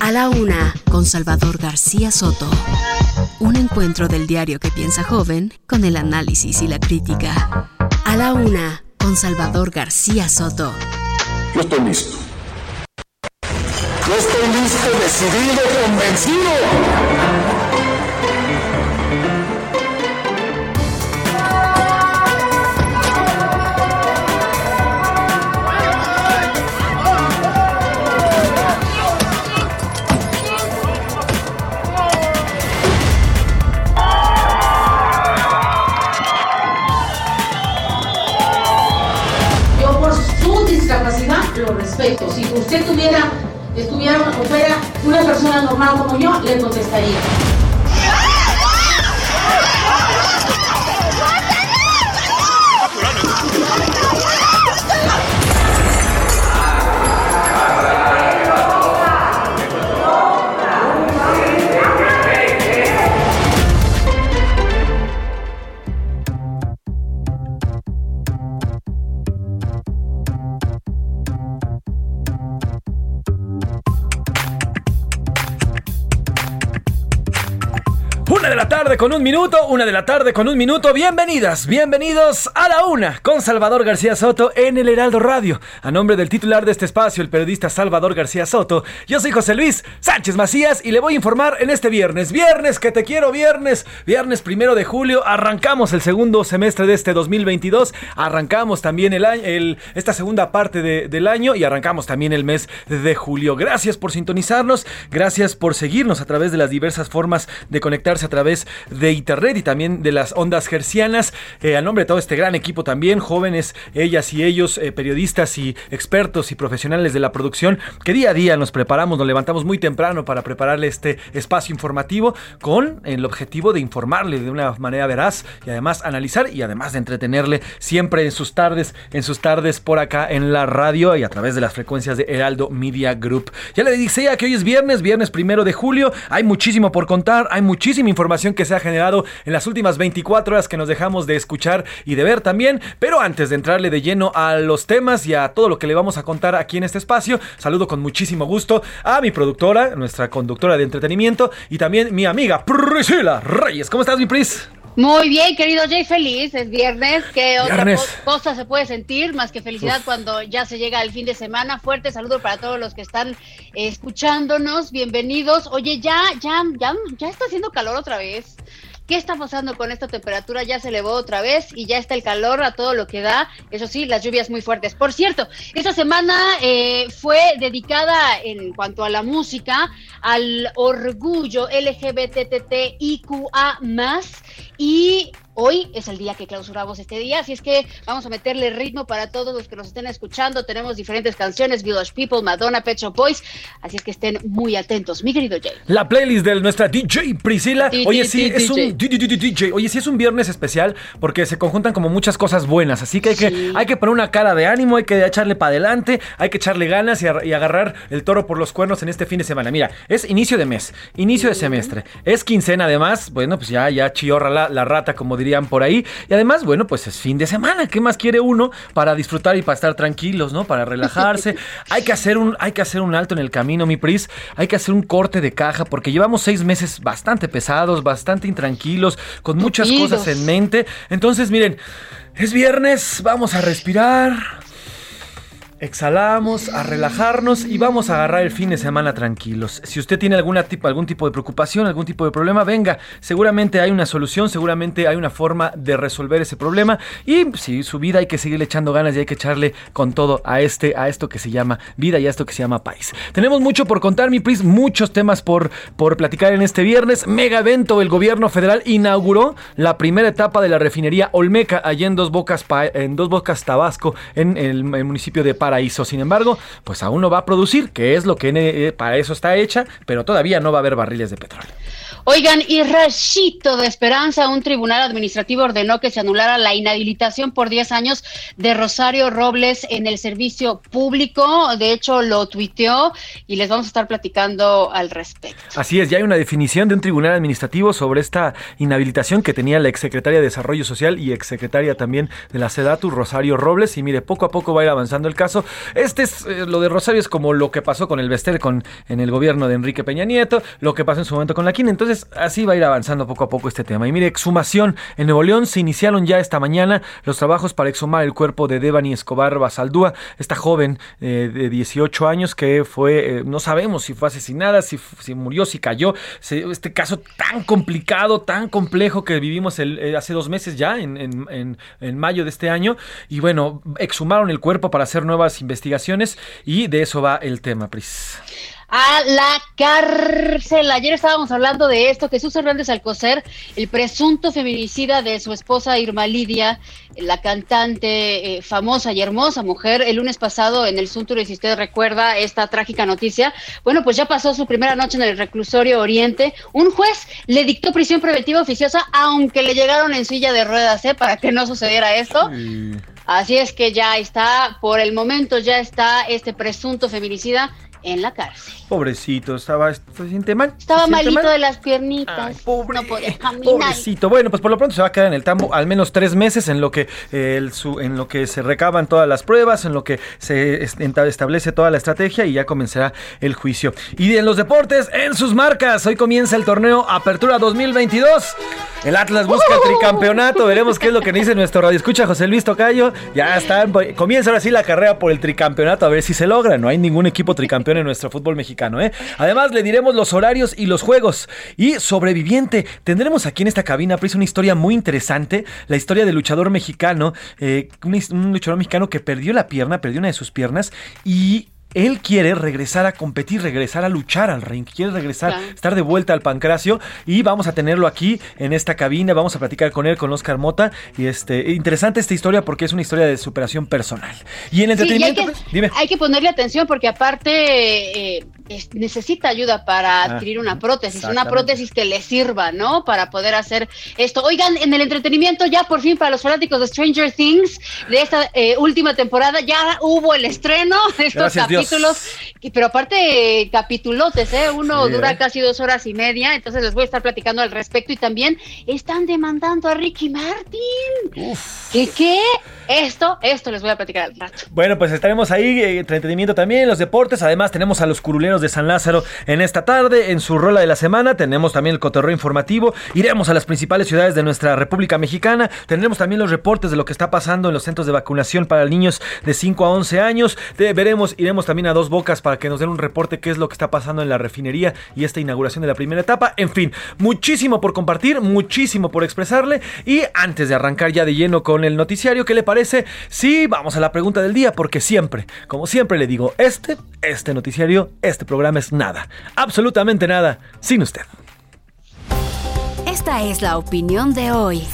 a la una, con Salvador García Soto. Un encuentro del diario que piensa joven con el análisis y la crítica. A la una, con Salvador García Soto. Yo estoy listo. Yo estoy listo, decidido, convencido. Respeto. Si usted tuviera, estuviera fuera una persona normal como yo, le contestaría. de la tarde con un minuto, una de la tarde con un minuto. Bienvenidas, bienvenidos a la una con Salvador García Soto en el Heraldo Radio. A nombre del titular de este espacio, el periodista Salvador García Soto, yo soy José Luis Sánchez Macías y le voy a informar en este viernes. Viernes, que te quiero, viernes. Viernes primero de julio, arrancamos el segundo semestre de este 2022. Arrancamos también el año, el, esta segunda parte de- del año y arrancamos también el mes de julio. Gracias por sintonizarnos, gracias por seguirnos a través de las diversas formas de conectarse a través de internet y también de las ondas hercianas. Eh, a nombre de todo este gran equipo también, jóvenes, ellas y ellos, eh, periodistas y expertos y profesionales de la producción, que día a día nos preparamos, nos levantamos muy temprano para prepararle este espacio informativo con el objetivo de informarle de una manera veraz y además analizar y además de entretenerle siempre en sus tardes, en sus tardes por acá en la radio y a través de las frecuencias de Heraldo Media Group. Ya le decía que hoy es viernes, viernes primero de julio, hay muchísimo por contar, hay muchísima información que se ha generado en las últimas 24 horas que nos dejamos de escuchar y de ver también, pero antes de entrarle de lleno a los temas y a todo lo que le vamos a contar aquí en este espacio, saludo con muchísimo gusto a mi productora, nuestra conductora de entretenimiento y también mi amiga Priscila Reyes. ¿Cómo estás, mi Pris? Muy bien, querido Jay, feliz, es viernes. ¿Qué otra Viernes. cosa se puede sentir más que felicidad cuando ya se llega el fin de semana? Fuerte saludo para todos los que están eh, escuchándonos, bienvenidos. Oye, ya, ya, ya, ya está haciendo calor otra vez. ¿Qué está pasando con esta temperatura? Ya se elevó otra vez y ya está el calor a todo lo que da. Eso sí, las lluvias muy fuertes. Por cierto, esta semana eh, fue dedicada en cuanto a la música al orgullo LGBTTIQA y hoy es el día que clausuramos este día, así es que vamos a meterle ritmo para todos los que nos estén escuchando. Tenemos diferentes canciones, Village People, Madonna, Pet Shop Boys, así es que estén muy atentos. Mi querido Jay. La playlist de nuestra DJ Priscila. Oye, sí, es un DJ. Oye, sí es un viernes especial porque se conjuntan como muchas cosas buenas. Así que hay que, hay que poner una cara de ánimo, hay que echarle para adelante, hay que echarle ganas y, ar- y agarrar el toro por los cuernos en este fin de semana. Mira, es inicio de mes, inicio de semestre, es quincena además. Bueno, pues ya, ya chiorra la, la rata, como dirían por ahí. Y además, bueno, pues es fin de semana. ¿Qué más quiere uno para disfrutar y para estar tranquilos, ¿no? Para relajarse. hay que hacer un, hay que hacer un alto en el camino, mi Pris. Hay que hacer un corte de caja porque llevamos seis meses bastante pesados, bastante intranquilos, con muchas Tupidos. cosas en mente. Entonces, miren, es viernes, vamos a respirar. Exhalamos, a relajarnos y vamos a agarrar el fin de semana tranquilos. Si usted tiene alguna tipo, algún tipo de preocupación, algún tipo de problema, venga, seguramente hay una solución, seguramente hay una forma de resolver ese problema. Y si su vida hay que seguirle echando ganas y hay que echarle con todo a este, a esto que se llama vida y a esto que se llama país. Tenemos mucho por contar, mi Pris, muchos temas por, por platicar en este viernes. Mega evento, el gobierno federal inauguró la primera etapa de la refinería Olmeca, allá en Dos Bocas, en Dos Bocas Tabasco, en el, municipio de Palo paraíso. Sin embargo, pues aún no va a producir, que es lo que eh, para eso está hecha, pero todavía no va a haber barriles de petróleo. Oigan, y rachito de esperanza, un tribunal administrativo ordenó que se anulara la inhabilitación por 10 años de Rosario Robles en el servicio público. De hecho, lo tuiteó y les vamos a estar platicando al respecto. Así es, ya hay una definición de un tribunal administrativo sobre esta inhabilitación que tenía la exsecretaria de Desarrollo Social y exsecretaria también de la SEDATU, Rosario Robles. Y mire, poco a poco va a ir avanzando el caso. Este es, eh, lo de Rosario es como lo que pasó con el Bester con, en el gobierno de Enrique Peña Nieto, lo que pasó en su momento con la Quina. Entonces, así va a ir avanzando poco a poco este tema. Y mire, exhumación. En Nuevo León se iniciaron ya esta mañana los trabajos para exhumar el cuerpo de Devani Escobar Basaldúa, esta joven eh, de 18 años que fue, eh, no sabemos si fue asesinada, si, si murió, si cayó. este caso tan complicado, tan complejo que vivimos hace dos meses ya, en, en, en mayo de este año. Y bueno, exhumaron el cuerpo para hacer nuevas investigaciones y de eso va el tema, Pris a la cárcel. Ayer estábamos hablando de esto. Jesús Hernández Alcocer, el presunto feminicida de su esposa Irma Lidia, la cantante eh, famosa y hermosa mujer, el lunes pasado en el Suntour, y si usted recuerda esta trágica noticia, bueno, pues ya pasó su primera noche en el reclusorio Oriente. Un juez le dictó prisión preventiva oficiosa, aunque le llegaron en silla de ruedas, ¿eh? Para que no sucediera esto. Así es que ya está, por el momento ya está este presunto feminicida en la cárcel. Pobrecito, estaba, ¿se siente mal? Estaba malito de las piernitas. pobre, no podía caminar. Pobrecito. Bueno, pues por lo pronto se va a quedar en el tambo al menos tres meses en lo que el, su, en lo que se recaban todas las pruebas, en lo que se establece toda la estrategia y ya comenzará el juicio. Y en los deportes, en sus marcas, hoy comienza el torneo Apertura 2022. El Atlas busca el tricampeonato. Veremos qué es lo que dice nuestro radio escucha José Luis Tocayo. Ya está, comienza ahora sí la carrera por el tricampeonato a ver si se logra. No hay ningún equipo tricampeón en nuestro fútbol mexicano. ¿eh? Además, le diremos los horarios y los juegos. Y sobreviviente, tendremos aquí en esta cabina Pris, una historia muy interesante, la historia del luchador mexicano, eh, un luchador mexicano que perdió la pierna, perdió una de sus piernas y él quiere regresar a competir, regresar a luchar al ring, quiere regresar, estar de vuelta al pancracio y vamos a tenerlo aquí en esta cabina, vamos a platicar con él, con Oscar Mota y este interesante esta historia porque es una historia de superación personal. Y en entretenimiento, hay, que, dime. hay que ponerle atención porque aparte eh, necesita ayuda para ah, adquirir una prótesis, una prótesis que le sirva, ¿no? Para poder hacer esto. Oigan, en el entretenimiento ya por fin para los fanáticos de Stranger Things de esta eh, última temporada ya hubo el estreno de estos capítulos, pero aparte capitulotes, ¿eh? Uno dura ¿eh? casi dos horas y media, entonces les voy a estar platicando al respecto y también están demandando a Ricky Martin. ¿Qué qué? Esto, esto les voy a platicar al rato. Bueno, pues estaremos ahí, eh, entretenimiento también, los deportes, además tenemos a los curuleros de San Lázaro. En esta tarde, en su rola de la semana, tenemos también el cotorreo informativo, iremos a las principales ciudades de nuestra República Mexicana, tendremos también los reportes de lo que está pasando en los centros de vacunación para niños de 5 a 11 años, veremos, iremos también a Dos Bocas para que nos den un reporte qué es lo que está pasando en la refinería y esta inauguración de la primera etapa, en fin, muchísimo por compartir, muchísimo por expresarle. Y antes de arrancar ya de lleno con el noticiario, ¿qué le parece? Sí, vamos a la pregunta del día, porque siempre, como siempre le digo, este, este noticiario, este programa es nada, absolutamente nada, sin usted. Esta es la opinión de hoy.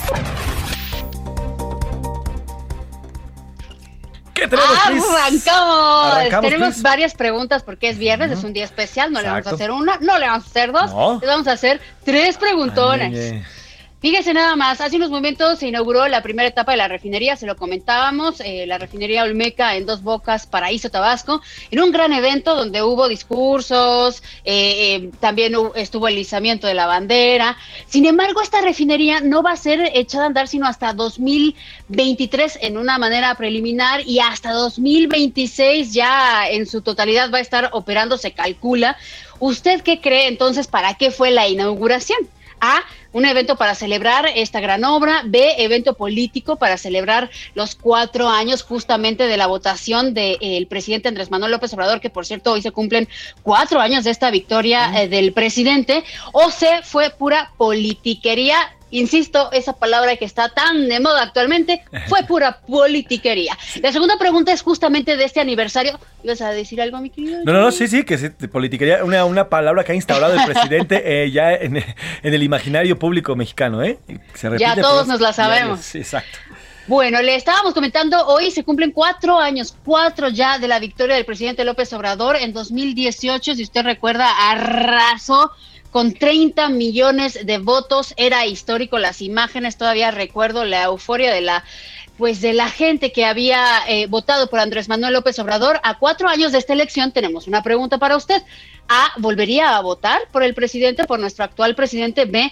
¿Qué tenemos, Arrancamos. tenemos varias preguntas porque es viernes, es un día especial. No le vamos a hacer una, no le vamos a hacer dos, le vamos a hacer tres preguntones. Fíjese nada más, hace unos momentos se inauguró la primera etapa de la refinería, se lo comentábamos, eh, la refinería Olmeca en Dos Bocas, Paraíso, Tabasco, en un gran evento donde hubo discursos, eh, eh, también estuvo el izamiento de la bandera. Sin embargo, esta refinería no va a ser echada a andar sino hasta 2023 en una manera preliminar y hasta 2026 ya en su totalidad va a estar operando, se calcula. ¿Usted qué cree entonces para qué fue la inauguración? A, un evento para celebrar esta gran obra, B, evento político para celebrar los cuatro años justamente de la votación del presidente Andrés Manuel López Obrador, que por cierto hoy se cumplen cuatro años de esta victoria eh, del presidente, o C, fue pura politiquería insisto, esa palabra que está tan de moda actualmente, fue pura politiquería. La segunda pregunta es justamente de este aniversario. ¿Ibas a decir algo, mi querido? No, no, no, sí, sí, que es politiquería, una, una palabra que ha instaurado el presidente eh, ya en, el imaginario público mexicano, ¿eh? ya todos nos la sabemos. Sí, exacto. Bueno, le estábamos comentando, hoy se cumplen cuatro años, cuatro ya de la victoria del presidente López Obrador en 2018, si usted recuerda, arrasó con 30 millones de votos, era histórico las imágenes, todavía recuerdo la euforia de la pues de la gente que había eh, votado por Andrés Manuel López Obrador. A cuatro años de esta elección tenemos una pregunta para usted. A, ¿volvería a votar por el presidente, por nuestro actual presidente? B,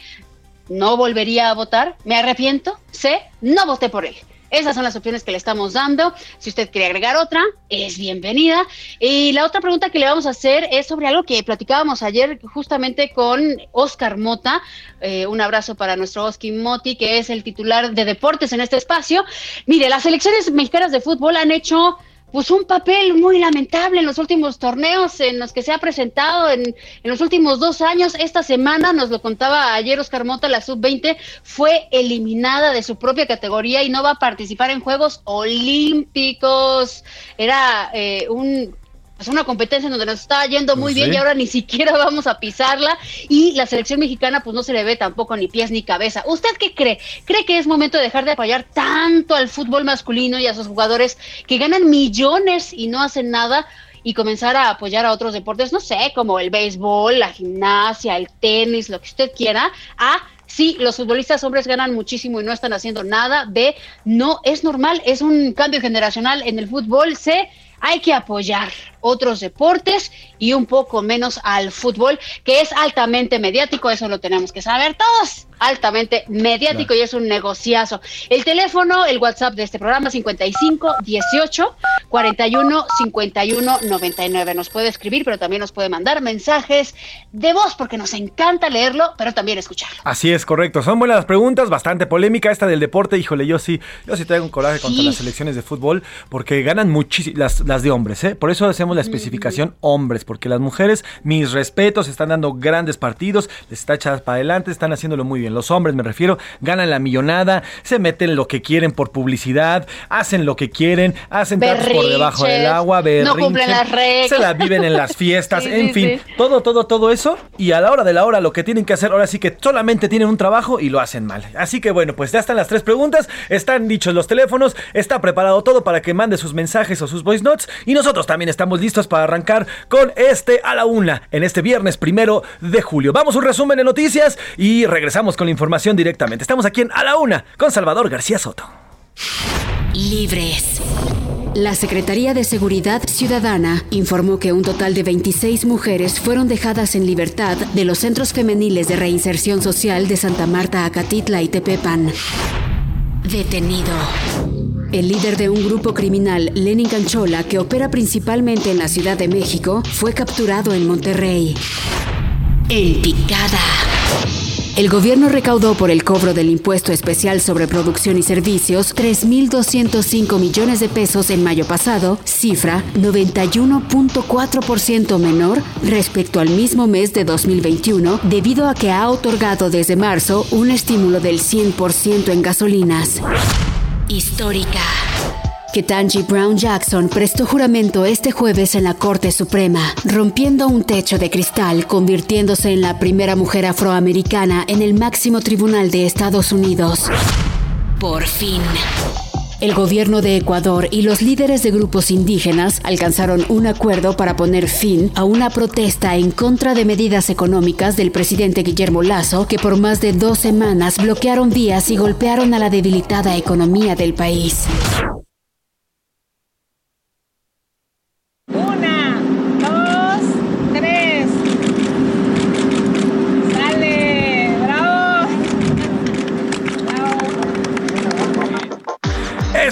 ¿no volvería a votar? ¿Me arrepiento? C, no voté por él. Esas son las opciones que le estamos dando. Si usted quiere agregar otra, es bienvenida. Y la otra pregunta que le vamos a hacer es sobre algo que platicábamos ayer justamente con Oscar Mota. Eh, un abrazo para nuestro Oski Moti, que es el titular de deportes en este espacio. Mire, las selecciones mexicanas de fútbol han hecho pues un papel muy lamentable en los últimos torneos en los que se ha presentado en, en los últimos dos años. Esta semana, nos lo contaba ayer Oscar Mota, la sub-20 fue eliminada de su propia categoría y no va a participar en Juegos Olímpicos. Era eh, un es una competencia en donde nos está yendo muy bien y ahora ni siquiera vamos a pisarla y la selección mexicana pues no se le ve tampoco ni pies ni cabeza. ¿Usted qué cree? ¿Cree que es momento de dejar de apoyar tanto al fútbol masculino y a sus jugadores que ganan millones y no hacen nada? y comenzar a apoyar a otros deportes, no sé, como el béisbol, la gimnasia, el tenis, lo que usted quiera, a sí, los futbolistas hombres ganan muchísimo y no están haciendo nada. B, no es normal, es un cambio generacional en el fútbol. C, hay que apoyar otros deportes y un poco menos al fútbol, que es altamente mediático, eso lo tenemos que saber todos, altamente mediático y es un negociazo. El teléfono, el WhatsApp de este programa 55 18 41 51 99. Nos puede escribir, pero también nos puede mandar mensajes de voz porque nos encanta leerlo, pero también escucharlo. Así es, correcto. Son buenas preguntas, bastante polémica esta del deporte. Híjole, yo sí, yo sí traigo un coraje contra las selecciones de fútbol porque ganan muchísimo las, las de hombres, ¿eh? Por eso hacemos la especificación hombres, porque las mujeres, mis respetos, están dando grandes partidos, les está echadas para adelante, están haciéndolo muy bien. Los hombres, me refiero, ganan la millonada, se meten lo que quieren por publicidad, hacen lo que quieren, hacen tratos por debajo del agua, no cumplen las reglas. se la viven en las fiestas, en fin, todo, todo, todo eso. Y a la hora de la hora, lo que tienen que hacer, ahora sí que solamente tienen un trabajo y lo hacen mal. Así que bueno, pues ya están las tres preguntas, están dichos los teléfonos, está preparado todo para que mande sus mensajes o sus voice notes y nosotros también estamos listos para arrancar con este a la una en este viernes primero de julio. Vamos a un resumen de noticias y regresamos con la información directamente. Estamos aquí en A la Una con Salvador García Soto. Libres. La Secretaría de Seguridad Ciudadana informó que un total de 26 mujeres fueron dejadas en libertad de los centros femeniles de reinserción social de Santa Marta, Acatitla y Tepepan. Detenido. El líder de un grupo criminal, Lenin Canchola, que opera principalmente en la Ciudad de México, fue capturado en Monterrey. En picada. El gobierno recaudó por el cobro del impuesto especial sobre producción y servicios 3.205 millones de pesos en mayo pasado, cifra 91.4% menor respecto al mismo mes de 2021, debido a que ha otorgado desde marzo un estímulo del 100% en gasolinas histórica. Ketanji Brown Jackson prestó juramento este jueves en la Corte Suprema, rompiendo un techo de cristal, convirtiéndose en la primera mujer afroamericana en el máximo tribunal de Estados Unidos. Por fin. El gobierno de Ecuador y los líderes de grupos indígenas alcanzaron un acuerdo para poner fin a una protesta en contra de medidas económicas del presidente Guillermo Lazo, que por más de dos semanas bloquearon vías y golpearon a la debilitada economía del país.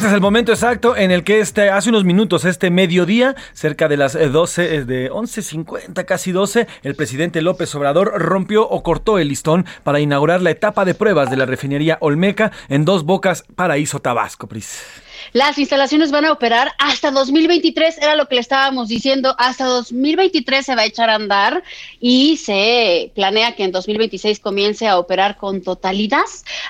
Este es el momento exacto en el que este, hace unos minutos, este mediodía, cerca de las 12, eh, eh, de 11.50, casi 12, el presidente López Obrador rompió o cortó el listón para inaugurar la etapa de pruebas de la refinería Olmeca en Dos Bocas, Paraíso, Tabasco, Pris. Las instalaciones van a operar hasta 2023, era lo que le estábamos diciendo, hasta 2023 se va a echar a andar y se planea que en 2026 comience a operar con totalidad.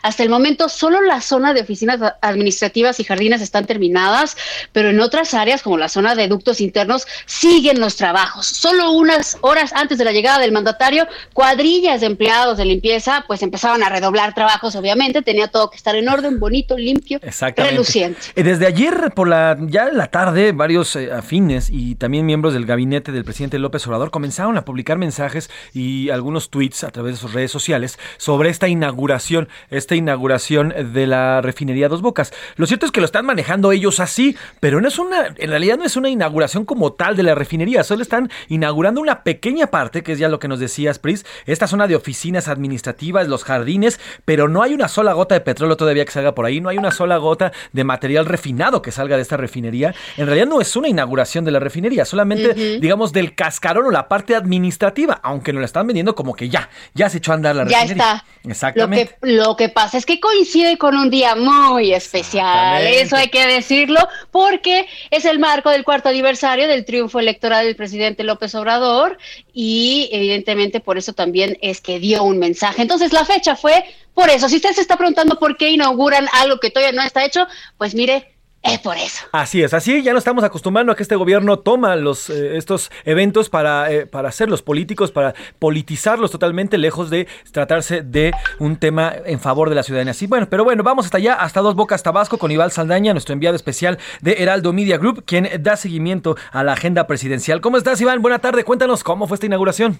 Hasta el momento solo la zona de oficinas administrativas y jardines están terminadas, pero en otras áreas como la zona de ductos internos siguen los trabajos. Solo unas horas antes de la llegada del mandatario, cuadrillas de empleados de limpieza pues empezaban a redoblar trabajos, obviamente, tenía todo que estar en orden, bonito, limpio, reluciente. Desde ayer por la ya en la tarde, varios eh, afines y también miembros del gabinete del presidente López Obrador comenzaron a publicar mensajes y algunos tweets a través de sus redes sociales sobre esta inauguración, esta inauguración de la refinería Dos Bocas. Lo cierto es que lo están manejando ellos así, pero no es una, en realidad no es una inauguración como tal de la refinería, solo están inaugurando una pequeña parte, que es ya lo que nos decías, Pris, esta zona de oficinas administrativas, los jardines, pero no hay una sola gota de petróleo todavía que salga por ahí, no hay una sola gota de material refinado que salga de esta refinería. En realidad no es una inauguración de la refinería, solamente, digamos, del cascarón o la parte administrativa, aunque nos la están vendiendo como que ya, ya se echó a andar la refinería. Ya está. Exactamente. Lo que, lo que pasa es que coincide con un día muy especial, eso hay que decirlo, porque es el marco del cuarto aniversario del triunfo electoral del presidente López Obrador y evidentemente por eso también es que dio un mensaje. Entonces la fecha fue por eso. Si usted se está preguntando por qué inauguran algo que todavía no está hecho, pues mire, es por eso. Así es, así ya no estamos acostumbrando a que este gobierno toma los, eh, estos eventos para, eh, para hacerlos políticos, para politizarlos totalmente, lejos de tratarse de un tema en favor de la ciudadanía. Sí, bueno, pero bueno, vamos hasta allá, hasta Dos Bocas Tabasco, con Ival Saldaña, nuestro enviado especial de Heraldo Media Group, quien da seguimiento a la agenda presidencial. ¿Cómo estás, Iván? Buena tarde, cuéntanos cómo fue esta inauguración.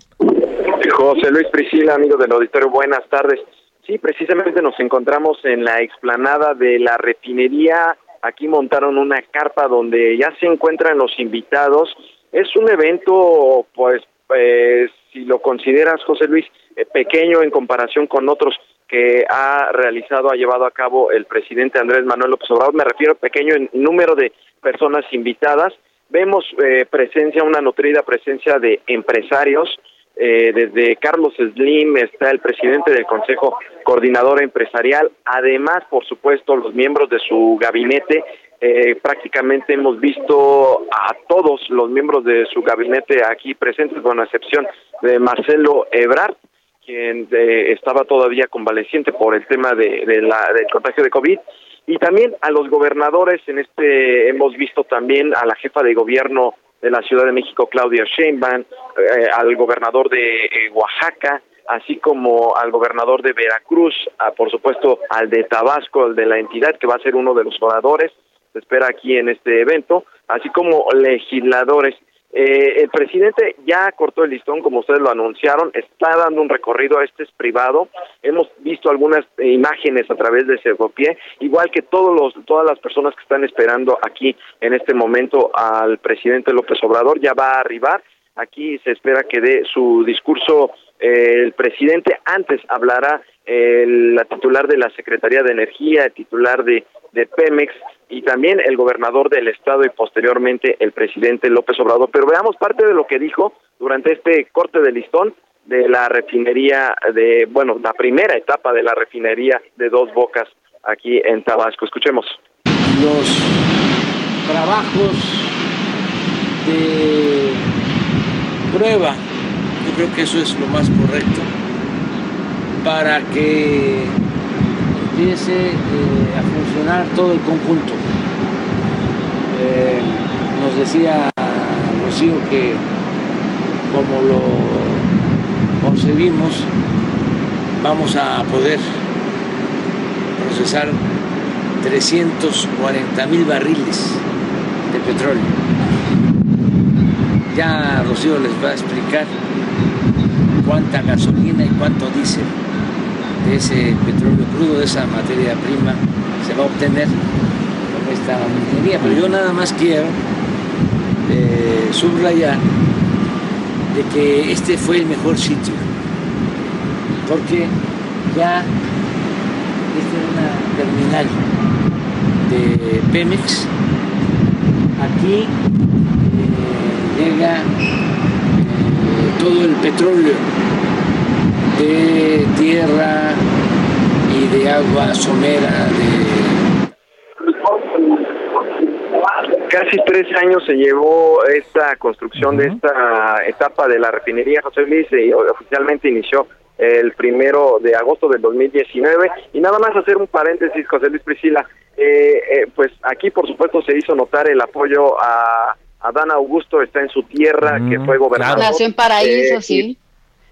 José Luis Priscila, amigo del auditorio, buenas tardes. Sí, precisamente nos encontramos en la explanada de la refinería Aquí montaron una carpa donde ya se encuentran los invitados. Es un evento, pues, pues si lo consideras, José Luis, eh, pequeño en comparación con otros que ha realizado, ha llevado a cabo el presidente Andrés Manuel López Obrador. Me refiero a pequeño en número de personas invitadas. Vemos eh, presencia, una nutrida presencia de empresarios, eh, desde Carlos Slim está el presidente del Consejo Coordinador Empresarial, además, por supuesto, los miembros de su gabinete. Eh, prácticamente hemos visto a todos los miembros de su gabinete aquí presentes, con excepción de Marcelo Ebrard, quien eh, estaba todavía convaleciente por el tema de, la, del contagio de COVID. Y también a los gobernadores, en este hemos visto también a la jefa de gobierno de la Ciudad de México, Claudia Sheinbaum, eh, al gobernador de eh, Oaxaca, así como al gobernador de Veracruz, por supuesto al de Tabasco, el de la entidad, que va a ser uno de los oradores, se espera aquí en este evento, así como legisladores eh, el presidente ya cortó el listón, como ustedes lo anunciaron, está dando un recorrido, este es privado. Hemos visto algunas imágenes a través de Segopié, igual que todos los, todas las personas que están esperando aquí en este momento al presidente López Obrador, ya va a arribar. Aquí se espera que dé su discurso eh, el presidente. Antes hablará el, la titular de la Secretaría de Energía, el titular de, de Pemex, y también el gobernador del estado y posteriormente el presidente López Obrador. Pero veamos parte de lo que dijo durante este corte de listón de la refinería de, bueno, la primera etapa de la refinería de Dos Bocas aquí en Tabasco. Escuchemos. Los trabajos de prueba, yo creo que eso es lo más correcto para que empiece eh, a funcionar todo el conjunto. Eh, nos decía Rocío que como lo concebimos, vamos a poder procesar 340 mil barriles de petróleo. Ya Rocío les va a explicar cuánta gasolina y cuánto diésel de ese petróleo crudo, de esa materia prima, se va a obtener con esta minería. Pero yo nada más quiero eh, subrayar de que este fue el mejor sitio, porque ya esta es una terminal de Pemex, aquí eh, llega eh, todo el petróleo de tierra y de agua somera, de casi tres años se llevó esta construcción de esta etapa de la refinería José Luis y oficialmente inició el primero de agosto del 2019. Y nada más hacer un paréntesis, José Luis Priscila, eh, eh, pues aquí por supuesto se hizo notar el apoyo a Adán Augusto, está en su tierra, que fue gobernador. Nació en Paraíso, Eh, sí.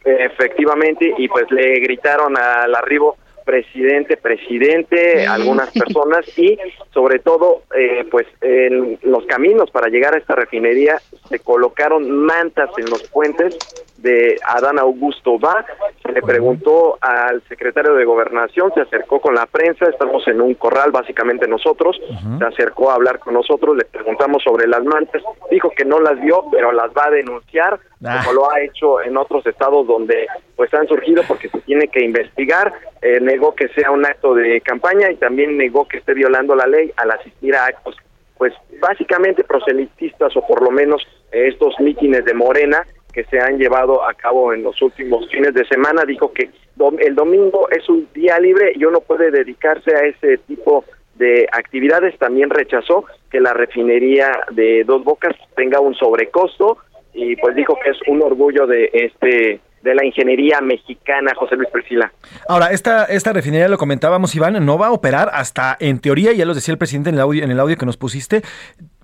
Efectivamente, y pues le gritaron al arribo presidente, presidente, algunas personas y sobre todo, eh, pues en los caminos para llegar a esta refinería se colocaron mantas en los puentes de Adán Augusto Va. Se le preguntó al secretario de Gobernación, se acercó con la prensa, estamos en un corral, básicamente nosotros, se acercó a hablar con nosotros, le preguntamos sobre las mantas, dijo que no las vio, pero las va a denunciar, Ah. como lo ha hecho en otros estados donde pues han surgido porque se tiene que investigar, eh, negó que sea un acto de campaña y también negó que esté violando la ley al asistir a actos pues básicamente proselitistas o por lo menos eh, estos mítines de Morena que se han llevado a cabo en los últimos fines de semana. Dijo que el domingo es un día libre y uno puede dedicarse a ese tipo de actividades. También rechazó que la refinería de Dos Bocas tenga un sobrecosto y pues dijo que es un orgullo de este de la ingeniería mexicana, José Luis Priscila. Ahora, esta, esta refinería, lo comentábamos, Iván, no va a operar hasta, en teoría, ya lo decía el presidente en el audio, en el audio que nos pusiste,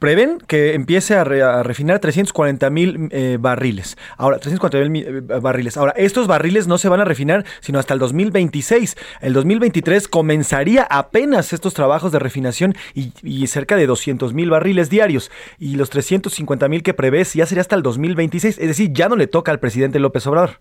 prevén que empiece a, re- a refinar 340 mil eh, barriles. Ahora, 340 mil eh, barriles. Ahora, estos barriles no se van a refinar sino hasta el 2026. El 2023 comenzaría apenas estos trabajos de refinación y, cerca de 200 mil barriles diarios. Y los 350 mil que prevés ya sería hasta el 2026. Es decir, ya no le toca al presidente López Obrador.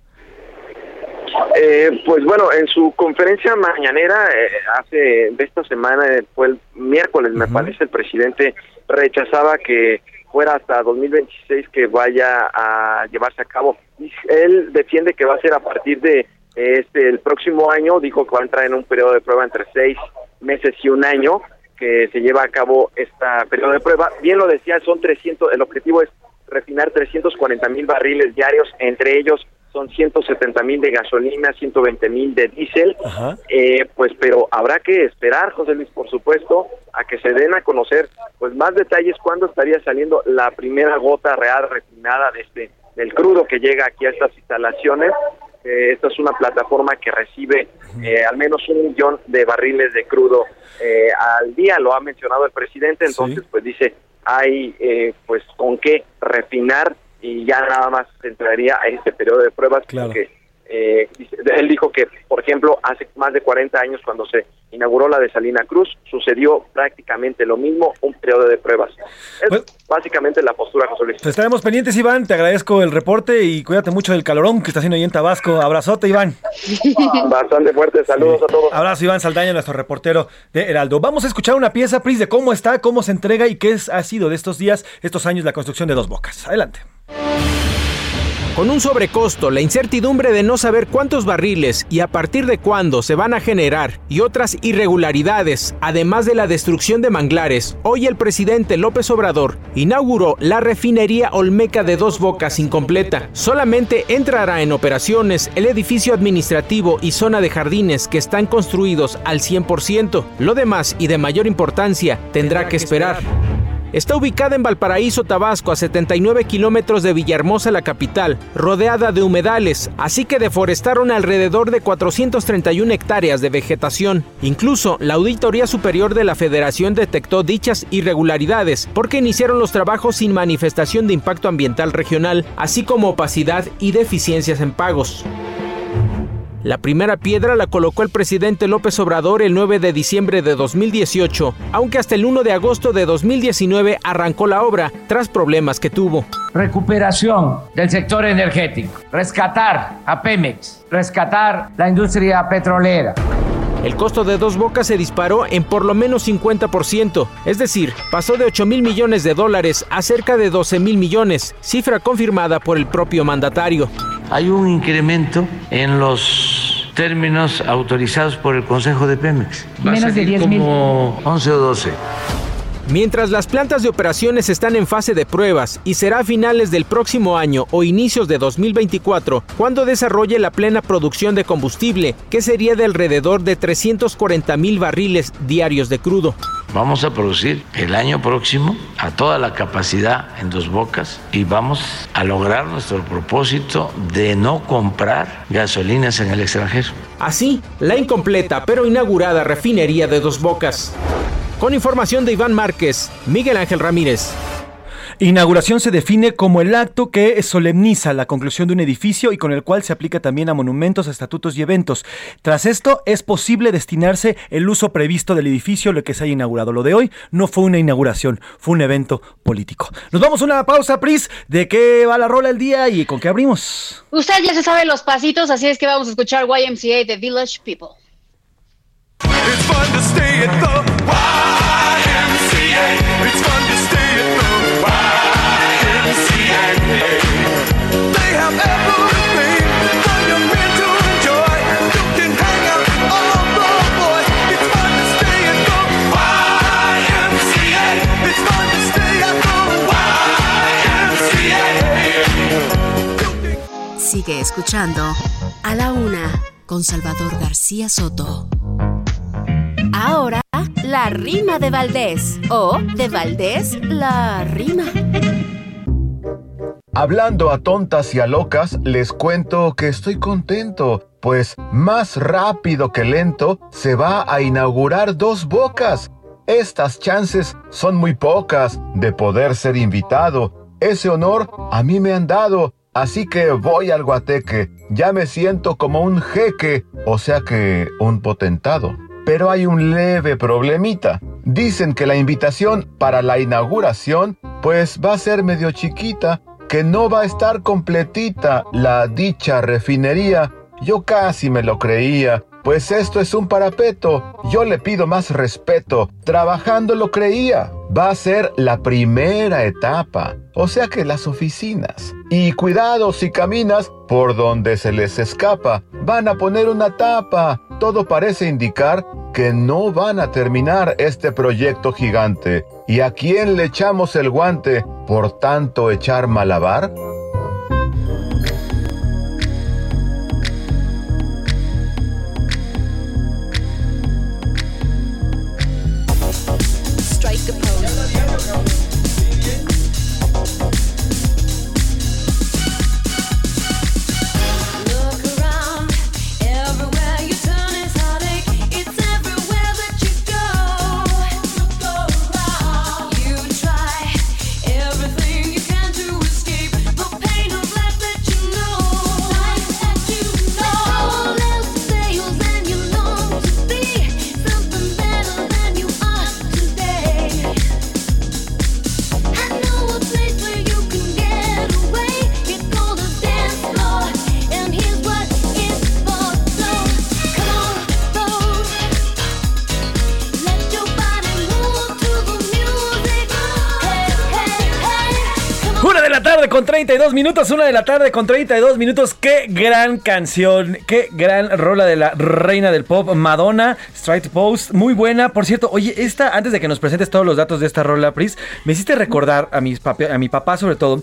Eh, pues bueno, en su conferencia mañanera, eh, hace de esta semana, eh, fue el miércoles, me parece, el presidente rechazaba que fuera hasta 2026 que vaya a llevarse a cabo. Y Él defiende que va a ser a partir de eh, este el próximo año, dijo que va a entrar en un periodo de prueba entre seis meses y un año que se lleva a cabo esta periodo de prueba. Bien lo decía, son 300, el objetivo es refinar 340 mil barriles diarios, entre ellos son 170 mil de gasolina, 120 mil de diésel, eh, pues pero habrá que esperar, José Luis, por supuesto, a que se den a conocer pues más detalles cuándo estaría saliendo la primera gota real refinada de este del crudo que llega aquí a estas instalaciones. Eh, esta es una plataforma que recibe eh, al menos un millón de barriles de crudo eh, al día, lo ha mencionado el presidente, entonces pues dice hay eh, pues con qué refinar y ya nada más entraría a este periodo de pruebas porque eh, él dijo que, por ejemplo, hace más de 40 años cuando se inauguró la de Salina Cruz, sucedió prácticamente lo mismo, un periodo de pruebas. Es básicamente la postura, José Luis. Pues estaremos pendientes, Iván. Te agradezco el reporte y cuídate mucho del calorón que está haciendo ahí en Tabasco. Abrazote, Iván. Bastante fuerte, saludos a todos. Abrazo, Iván Saldaña, nuestro reportero de Heraldo. Vamos a escuchar una pieza, Pris, de cómo está, cómo se entrega y qué es- ha sido de estos días, estos años, la construcción de dos bocas. Adelante. Con un sobrecosto, la incertidumbre de no saber cuántos barriles y a partir de cuándo se van a generar y otras irregularidades, además de la destrucción de manglares, hoy el presidente López Obrador inauguró la refinería Olmeca de Dos Bocas incompleta. Solamente entrará en operaciones el edificio administrativo y zona de jardines que están construidos al 100%. Lo demás y de mayor importancia tendrá que esperar. Está ubicada en Valparaíso, Tabasco, a 79 kilómetros de Villahermosa, la capital, rodeada de humedales, así que deforestaron alrededor de 431 hectáreas de vegetación. Incluso la Auditoría Superior de la Federación detectó dichas irregularidades porque iniciaron los trabajos sin manifestación de impacto ambiental regional, así como opacidad y deficiencias en pagos. La primera piedra la colocó el presidente López Obrador el 9 de diciembre de 2018, aunque hasta el 1 de agosto de 2019 arrancó la obra tras problemas que tuvo. recuperación del sector energético, rescatar a Pemex, rescatar la industria petrolera. El costo de dos bocas se disparó en por lo menos 50%, es decir, pasó de 8 mil millones de dólares a cerca de 12 mil millones, cifra confirmada por el propio mandatario. Hay un incremento en los términos autorizados por el Consejo de Pemex. Va a Menos de salir 10,000. como 11 o 12. Mientras las plantas de operaciones están en fase de pruebas y será a finales del próximo año o inicios de 2024 cuando desarrolle la plena producción de combustible, que sería de alrededor de 340 mil barriles diarios de crudo. Vamos a producir el año próximo a toda la capacidad en Dos Bocas y vamos a lograr nuestro propósito de no comprar gasolinas en el extranjero. Así, la incompleta pero inaugurada refinería de Dos Bocas. Con información de Iván Márquez, Miguel Ángel Ramírez. Inauguración se define como el acto que solemniza la conclusión de un edificio y con el cual se aplica también a monumentos, estatutos y eventos. Tras esto, es posible destinarse el uso previsto del edificio, lo que se haya inaugurado. Lo de hoy no fue una inauguración, fue un evento político. Nos vamos a una pausa, Pris. ¿De qué va la rola el día y con qué abrimos? Usted ya se sabe los pasitos, así es que vamos a escuchar YMCA de Village People. It's fun to stay at the Sigue escuchando A la Una con Salvador García Soto. Ahora, la rima de Valdés. O de Valdés, la rima. Hablando a tontas y a locas, les cuento que estoy contento, pues más rápido que lento se va a inaugurar dos bocas. Estas chances son muy pocas de poder ser invitado. Ese honor a mí me han dado, así que voy al guateque. Ya me siento como un jeque, o sea que un potentado. Pero hay un leve problemita. Dicen que la invitación para la inauguración pues va a ser medio chiquita, que no va a estar completita la dicha refinería. Yo casi me lo creía, pues esto es un parapeto. Yo le pido más respeto. Trabajando lo creía. Va a ser la primera etapa, o sea que las oficinas. Y cuidado si caminas por donde se les escapa. Van a poner una tapa. Todo parece indicar que no van a terminar este proyecto gigante. ¿Y a quién le echamos el guante por tanto echar malabar? Minutos, una de la tarde con 32 minutos. Qué gran canción, qué gran rola de la reina del pop, Madonna, Strike Post, muy buena. Por cierto, oye, esta, antes de que nos presentes todos los datos de esta rola, Pris, me hiciste recordar a, mis a mi papá sobre todo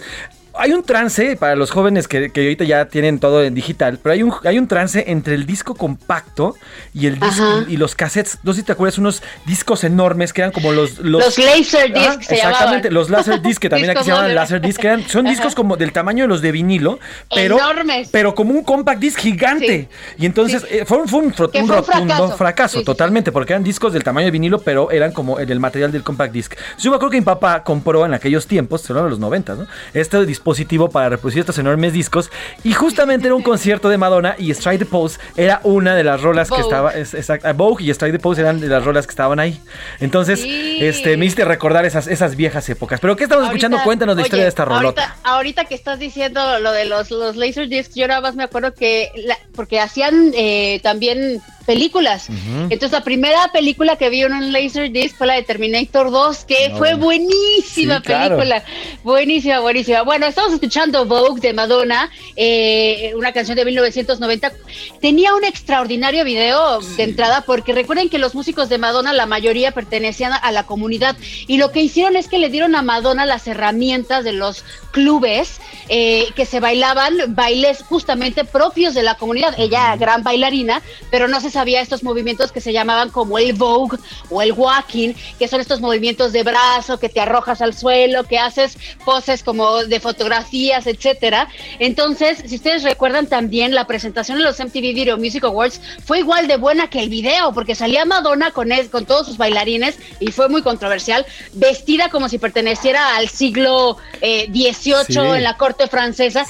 hay un trance para los jóvenes que, que, ahorita ya tienen todo en digital, pero hay un, hay un trance entre el disco compacto y el disco y los cassettes. No sé si te acuerdas, unos discos enormes que eran como los. Los, laser discs. exactamente, los laser discs, que también aquí se llaman laser discs, son discos como del tamaño de los de vinilo, pero, Enormes. pero como un compact disc gigante. Y entonces eh, fue, un, fue un, rotundo fracaso, totalmente, porque eran discos del tamaño de vinilo, pero eran como el, material del compact disc. Yo me acuerdo que mi papá compró en aquellos tiempos, en los 90, ¿no? Este disco dispositivo para reproducir estos enormes discos. Y justamente era un concierto de Madonna y Strike the Pose era una de las rolas que estaba. exacto, Vogue y Strike the Pose eran de las rolas que estaban ahí. Entonces, este, me hiciste recordar esas, esas viejas épocas. Pero ¿qué estamos escuchando? Cuéntanos la historia de esta rolota. Ahorita, que estás diciendo lo de los, los laser discs, yo nada más me acuerdo que, porque hacían eh, también películas. Entonces la primera película que vi en un Laserdisc fue la de Terminator 2, que fue buenísima película. Buenísima, buenísima. Bueno, estamos escuchando Vogue de Madonna, eh, una canción de 1990. Tenía un extraordinario video de entrada porque recuerden que los músicos de Madonna, la mayoría pertenecían a la comunidad y lo que hicieron es que le dieron a Madonna las herramientas de los clubes eh, que se bailaban bailes justamente propios de la comunidad. Ella, gran bailarina, pero no se sabía estos movimientos que se llamaban como el Vogue o el walking, que son estos movimientos de brazo que te arrojas al suelo, que haces poses como de fotografías, etcétera. Entonces, si ustedes recuerdan también la presentación en los MTV Video Music Awards fue igual de buena que el video, porque salía Madonna con, con todos sus bailarines y fue muy controversial, vestida como si perteneciera al siglo XVIII eh, en la corte francesa.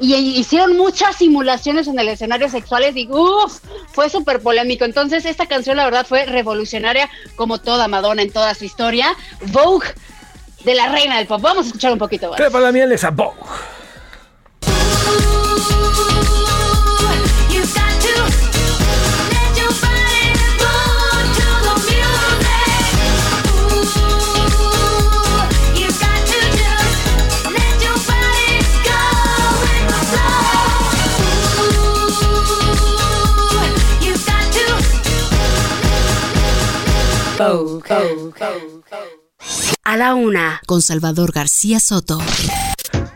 Y hicieron muchas simulaciones en el escenario sexuales y uff, fue súper polémico. Entonces, esta canción, la verdad, fue revolucionaria, como toda Madonna en toda su historia. Vogue de la reina del pop. Vamos a escuchar un poquito. ¿Qué para la miel Vogue? A la una, con Salvador García Soto.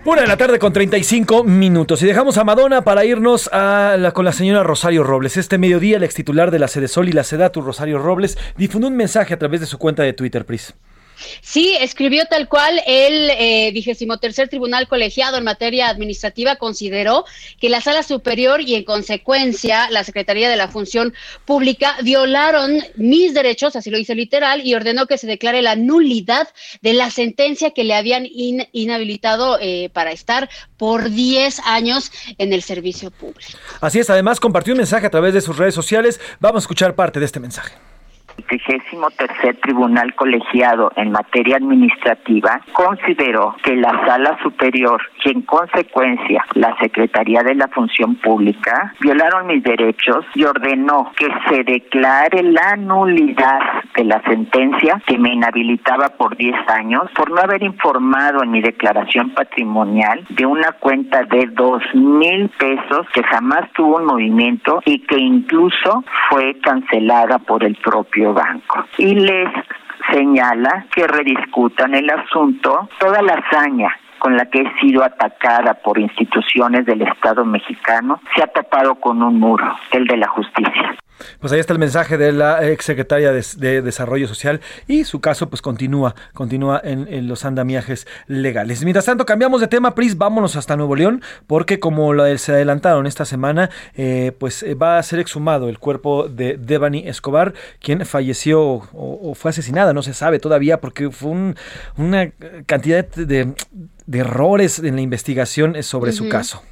Una de la tarde con 35 minutos. Y dejamos a Madonna para irnos a la, con la señora Rosario Robles. Este mediodía, el ex titular de la Sede Sol y la Sedatu, Rosario Robles, difundió un mensaje a través de su cuenta de Twitter, Pris. Sí, escribió tal cual el eh, vigésimo tercer tribunal colegiado en materia administrativa consideró que la sala superior y en consecuencia la Secretaría de la Función Pública violaron mis derechos, así lo dice literal, y ordenó que se declare la nulidad de la sentencia que le habían inhabilitado eh, para estar por 10 años en el servicio público. Así es, además compartió un mensaje a través de sus redes sociales. Vamos a escuchar parte de este mensaje vigésimo tercer tribunal colegiado en materia administrativa consideró que la sala superior y en consecuencia la Secretaría de la Función Pública violaron mis derechos y ordenó que se declare la nulidad de la sentencia que me inhabilitaba por 10 años por no haber informado en mi declaración patrimonial de una cuenta de dos mil pesos que jamás tuvo un movimiento y que incluso fue cancelada por el propio banco. Y les señala que rediscutan el asunto toda la hazaña con la que he sido atacada por instituciones del Estado mexicano se ha topado con un muro, el de la justicia. Pues ahí está el mensaje de la ex secretaria de, Desarrollo Social y su caso pues continúa, continúa en, los andamiajes legales. Mientras tanto, cambiamos de tema, Pris, vámonos hasta Nuevo León, porque como lo, se adelantaron esta semana, eh, pues eh, va a ser exhumado el cuerpo de Devani Escobar, quien falleció o, fue asesinada, no se sabe todavía, porque fue una cantidad de, errores en la investigación sobre su caso.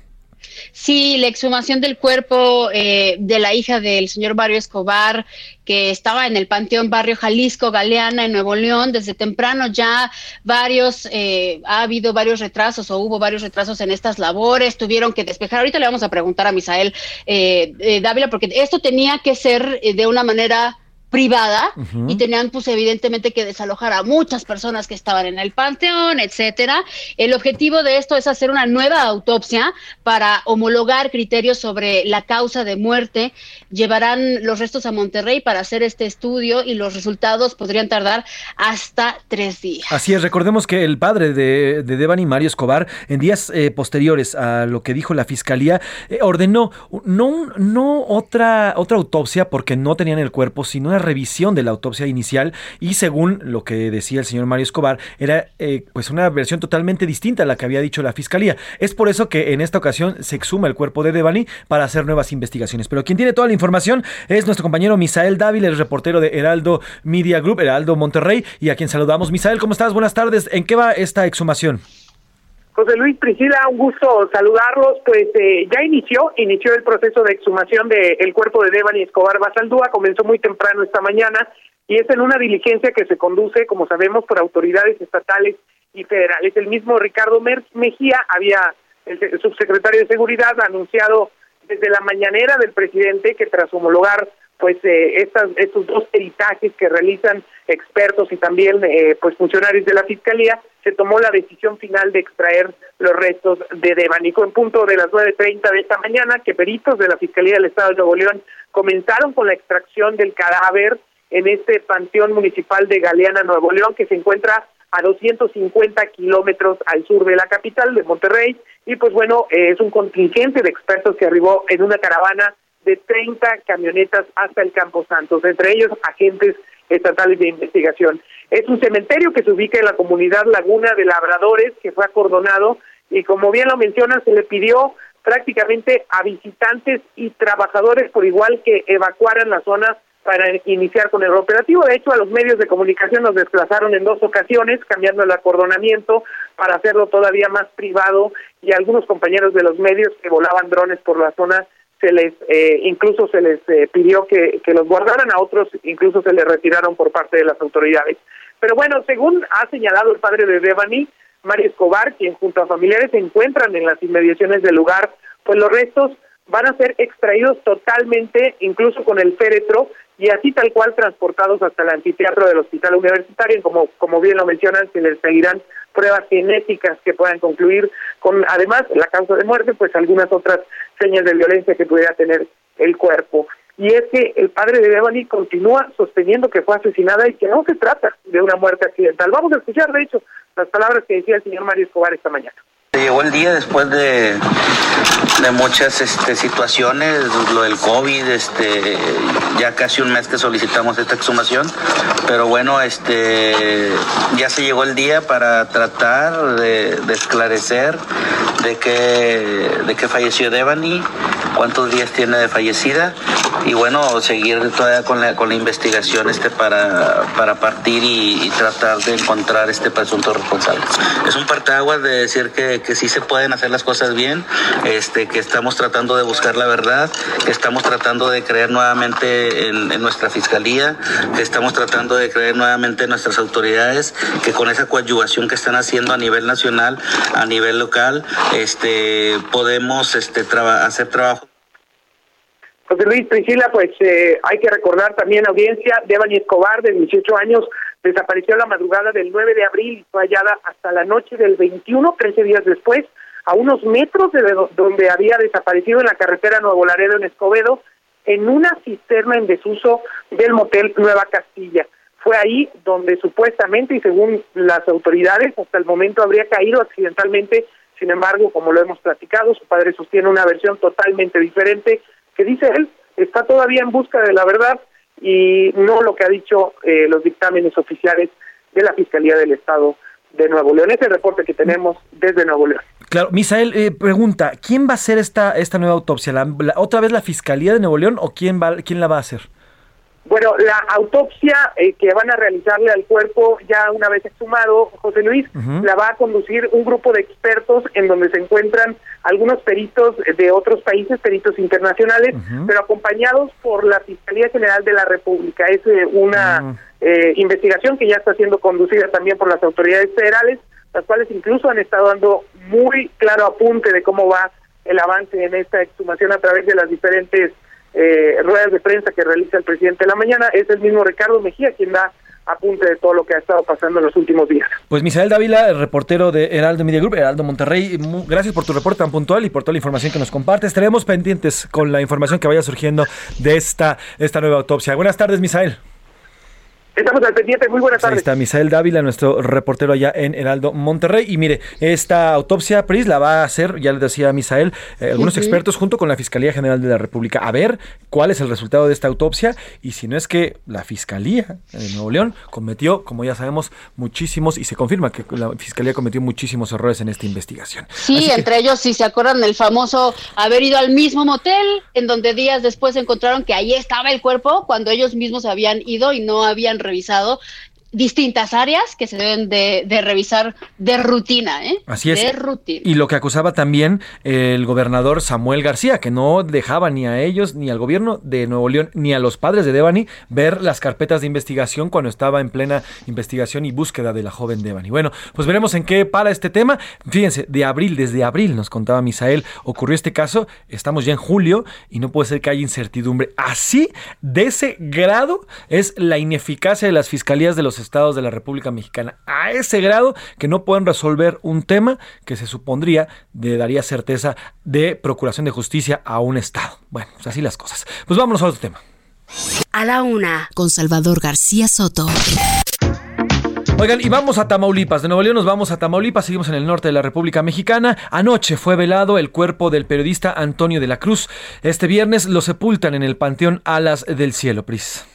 Sí, la exhumación del cuerpo eh, de la hija del señor Barrio Escobar, que estaba en el Panteón Barrio Jalisco, Galeana, en Nuevo León, desde temprano ya varios, eh, ha habido varios retrasos o hubo varios retrasos en estas labores, tuvieron que despejar. Ahorita le vamos a preguntar a Misael eh, Dávila, porque esto tenía que ser de una manera privada y tenían pues evidentemente que desalojar a muchas personas que estaban en el panteón, etcétera. El objetivo de esto es hacer una nueva autopsia para homologar criterios sobre la causa de muerte. Llevarán los restos a Monterrey para hacer este estudio y los resultados podrían tardar hasta tres días. Así es, recordemos que el padre de, de Devani Mario Escobar, en días eh, posteriores a lo que dijo la fiscalía, eh, ordenó no, no otra, otra autopsia porque no tenían el cuerpo, sino revisión de la autopsia inicial y según lo que decía el señor Mario Escobar, era eh, pues una versión totalmente distinta a la que había dicho la fiscalía. Es por eso que en esta ocasión se exhuma el cuerpo de Devani para hacer nuevas investigaciones. Pero quien tiene toda la información es nuestro compañero Misael Dávila, el reportero de Heraldo Media Group, Heraldo Monterrey, y a quien saludamos. Misael, ¿cómo estás? Buenas tardes. ¿En qué va esta exhumación? José Luis Priscila, un gusto saludarlos. Pues eh, ya inició, inició el proceso de exhumación del cuerpo de Devani Escobar Basaldúa, comenzó muy temprano esta mañana y es en una diligencia que se conduce, como sabemos, por autoridades estatales y federales. El mismo Ricardo Mejía había, el subsecretario de Seguridad, anunciado desde la mañanera del presidente que tras homologar pues eh, estas, estos dos peritajes que realizan expertos y también eh, pues funcionarios de la fiscalía, se tomó la decisión final de extraer los restos de Devanico en punto de las 9.30 de esta mañana, que peritos de la Fiscalía del Estado de Nuevo León comenzaron con la extracción del cadáver en este panteón municipal de Galeana, Nuevo León, que se encuentra a 250 kilómetros al sur de la capital de Monterrey. Y pues bueno, eh, es un contingente de expertos que arribó en una caravana de 30 camionetas hasta el Campo Santos, entre ellos agentes estatales de investigación. Es un cementerio que se ubica en la comunidad Laguna de Labradores, que fue acordonado y como bien lo menciona, se le pidió prácticamente a visitantes y trabajadores por igual que evacuaran la zona para iniciar con el operativo. De hecho, a los medios de comunicación nos desplazaron en dos ocasiones, cambiando el acordonamiento para hacerlo todavía más privado y algunos compañeros de los medios que volaban drones por la zona se les eh, incluso se les eh, pidió que, que los guardaran, a otros incluso se les retiraron por parte de las autoridades. Pero bueno, según ha señalado el padre de Devani, Mario Escobar, quien junto a familiares se encuentran en las inmediaciones del lugar, pues los restos van a ser extraídos totalmente, incluso con el féretro, y así tal cual transportados hasta el anfiteatro del hospital universitario. Como, como bien lo mencionan, se les seguirán pruebas genéticas que puedan concluir con, además, la causa de muerte, pues algunas otras señas de violencia que pudiera tener el cuerpo. Y es que el padre de Devani continúa sosteniendo que fue asesinada y que no se trata de una muerte accidental. Vamos a escuchar, de hecho, las palabras que decía el señor Mario Escobar esta mañana. Llegó el día después de, de muchas este, situaciones, lo del COVID, este, ya casi un mes que solicitamos esta exhumación, pero bueno, este, ya se llegó el día para tratar de, esclarecer de qué, de qué falleció Devani, cuántos días tiene de fallecida y bueno, seguir todavía con la, con la investigación este para, para partir y, y tratar de encontrar este presunto responsable. Es un parteaguas de decir que, que sí se pueden hacer las cosas bien, este, que estamos tratando de buscar la verdad, que estamos tratando de creer nuevamente en, nuestra fiscalía, que estamos tratando de creer nuevamente en nuestras autoridades, que con esa coadyuvación que están haciendo a nivel nacional, a nivel local, este, podemos este, traba, hacer trabajo. José Luis Priscila, pues eh, hay que recordar también, audiencia, Devani Escobar, de 18 años, desapareció la madrugada del 9 de abril y fue hallada hasta la noche del 21, 13 días después, a unos metros de donde había desaparecido en la carretera Nuevo Laredo en Escobedo, en una cisterna en desuso del motel Nueva Castilla. Fue ahí donde supuestamente y según las autoridades hasta el momento habría caído accidentalmente. Sin embargo, como lo hemos platicado, su padre sostiene una versión totalmente diferente que dice él está todavía en busca de la verdad y no lo que ha dicho eh, los dictámenes oficiales de la Fiscalía del Estado de Nuevo León. Es el reporte que tenemos desde Nuevo León. Claro, Misael eh, pregunta, ¿quién va a hacer esta, esta nueva autopsia? ¿La, ¿Otra vez la Fiscalía de Nuevo León o quién, va, quién la va a hacer? Bueno, la autopsia eh, que van a realizarle al cuerpo ya una vez exhumado, José Luis, uh -huh. la va a conducir un grupo de expertos en donde se encuentran algunos peritos de otros países, peritos internacionales, uh -huh. pero acompañados por la Fiscalía General de la República. Es eh, una uh -huh. eh, investigación que ya está siendo conducida también por las autoridades federales, las cuales incluso han estado dando muy claro apunte de cómo va el avance en esta exhumación a través de las diferentes eh, ruedas de prensa que realiza el presidente de la mañana, es el mismo Ricardo Mejía quien da apunte de todo lo que ha estado pasando en los últimos días. Pues Misael Dávila, el reportero de Heraldo Media Group, Heraldo Monterrey, gracias por tu reporte tan puntual y por toda la información que nos compartes. Estaremos pendientes con la información que vaya surgiendo de esta, esta nueva autopsia. Buenas tardes, Misael. Estamos al pendiente, muy buenas tardes. Ahí está Misael Dávila, nuestro reportero allá en Heraldo Monterrey. Y mire, esta autopsia, Pris, la va a hacer, ya le decía Misael, eh, algunos uh -huh. expertos junto con la Fiscalía General de la República, a ver cuál es el resultado de esta autopsia y si no es que la Fiscalía de Nuevo León cometió, como ya sabemos, muchísimos, y se confirma que la Fiscalía cometió muchísimos errores en esta investigación. Sí, Así entre que... ellos, si se acuerdan, el famoso haber ido al mismo motel, en donde días después encontraron que ahí estaba el cuerpo, cuando ellos mismos habían ido y no habían revisado distintas áreas que se deben de, revisar de rutina, ¿eh? Así es. De rutina. Y lo que acusaba también el gobernador Samuel García, que no dejaba ni a ellos, ni al gobierno de Nuevo León, ni a los padres de Devani ver las carpetas de investigación cuando estaba en plena investigación y búsqueda de la joven Devani. Bueno, pues veremos en qué para este tema. Fíjense, de abril, desde abril, nos contaba Misael, ocurrió este caso, estamos ya en julio y no puede ser que haya incertidumbre. Así, de ese grado, es la ineficacia de las fiscalías de los estados de la República Mexicana a ese grado que no pueden resolver un tema que se supondría le daría certeza de procuración de justicia a un estado. Bueno, pues así las cosas. Pues vámonos a otro tema. A la una, con Salvador García Soto. Oigan, y vamos a Tamaulipas. De Nuevo León nos vamos a Tamaulipas. Seguimos en el norte de la República Mexicana. Anoche fue velado el cuerpo del periodista Antonio de la Cruz. Este viernes lo sepultan en el Panteón Alas del Cielo, Pris.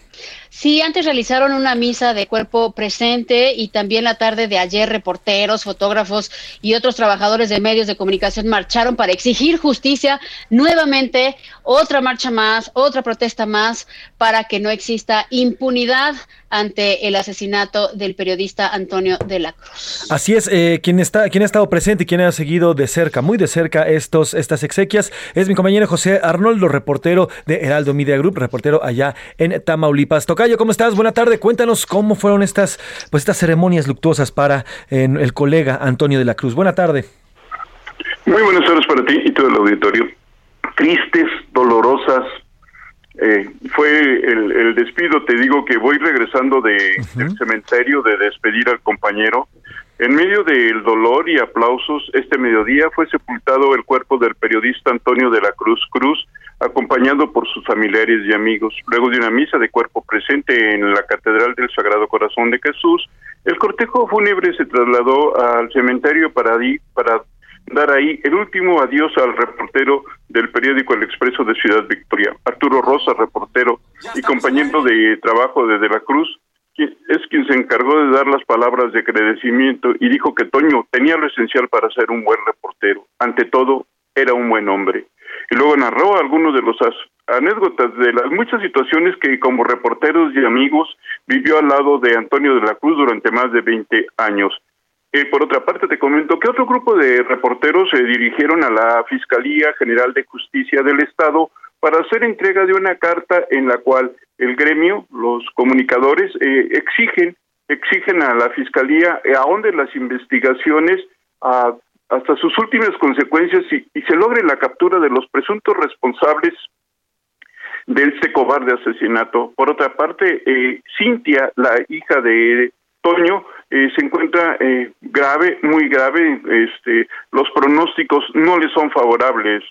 Sí, antes realizaron una misa de cuerpo presente y también la tarde de ayer reporteros, fotógrafos y otros trabajadores de medios de comunicación marcharon para exigir justicia nuevamente, otra marcha más, otra protesta más para que no exista impunidad ante el asesinato del periodista Antonio de la Cruz. Así es, eh, quien está, quien ha estado presente y quien ha seguido de cerca, muy de cerca estos, estas exequias, es mi compañero José Arnoldo, reportero de Heraldo Media Group, reportero allá en Tamaulipas. Tocayo, ¿cómo estás? Buena tarde. Cuéntanos cómo fueron estas, pues estas ceremonias luctuosas para el colega Antonio de la Cruz. Buena tarde. Muy buenas tardes para ti y todo el auditorio. Tristes, dolorosas, eh, fue el, despido, te digo que voy regresando de, del cementerio de despedir al compañero. En medio del dolor y aplausos, este mediodía fue sepultado el cuerpo del periodista Antonio de la Cruz Cruz, acompañado por sus familiares y amigos. Luego de una misa de cuerpo presente en la Catedral del Sagrado Corazón de Jesús, el cortejo fúnebre se trasladó al cementerio para, para dar ahí el último adiós al reportero del periódico El Expreso de Ciudad Victoria, Arturo Rosa, reportero y compañero de trabajo de De la Cruz, es quien se encargó de dar las palabras de agradecimiento y dijo que Toño tenía lo esencial para ser un buen reportero. Ante todo, era un buen hombre. Y luego narró algunos de los anécdotas de las muchas situaciones que como reporteros y amigos vivió al lado de Antonio de la Cruz durante más de 20 años. Eh, por otra parte, te comento que otro grupo de reporteros se dirigieron a la Fiscalía General de Justicia del Estado para hacer entrega de una carta en la cual el gremio, los comunicadores, eh, exigen exigen a la Fiscalía eh, ahonde las investigaciones hasta sus últimas consecuencias y, y, se logre la captura de los presuntos responsables de este cobarde asesinato. Por otra parte, eh, Cintia, la hija de Toño, eh, se encuentra eh, grave, muy grave. Este, los pronósticos no le son favorables.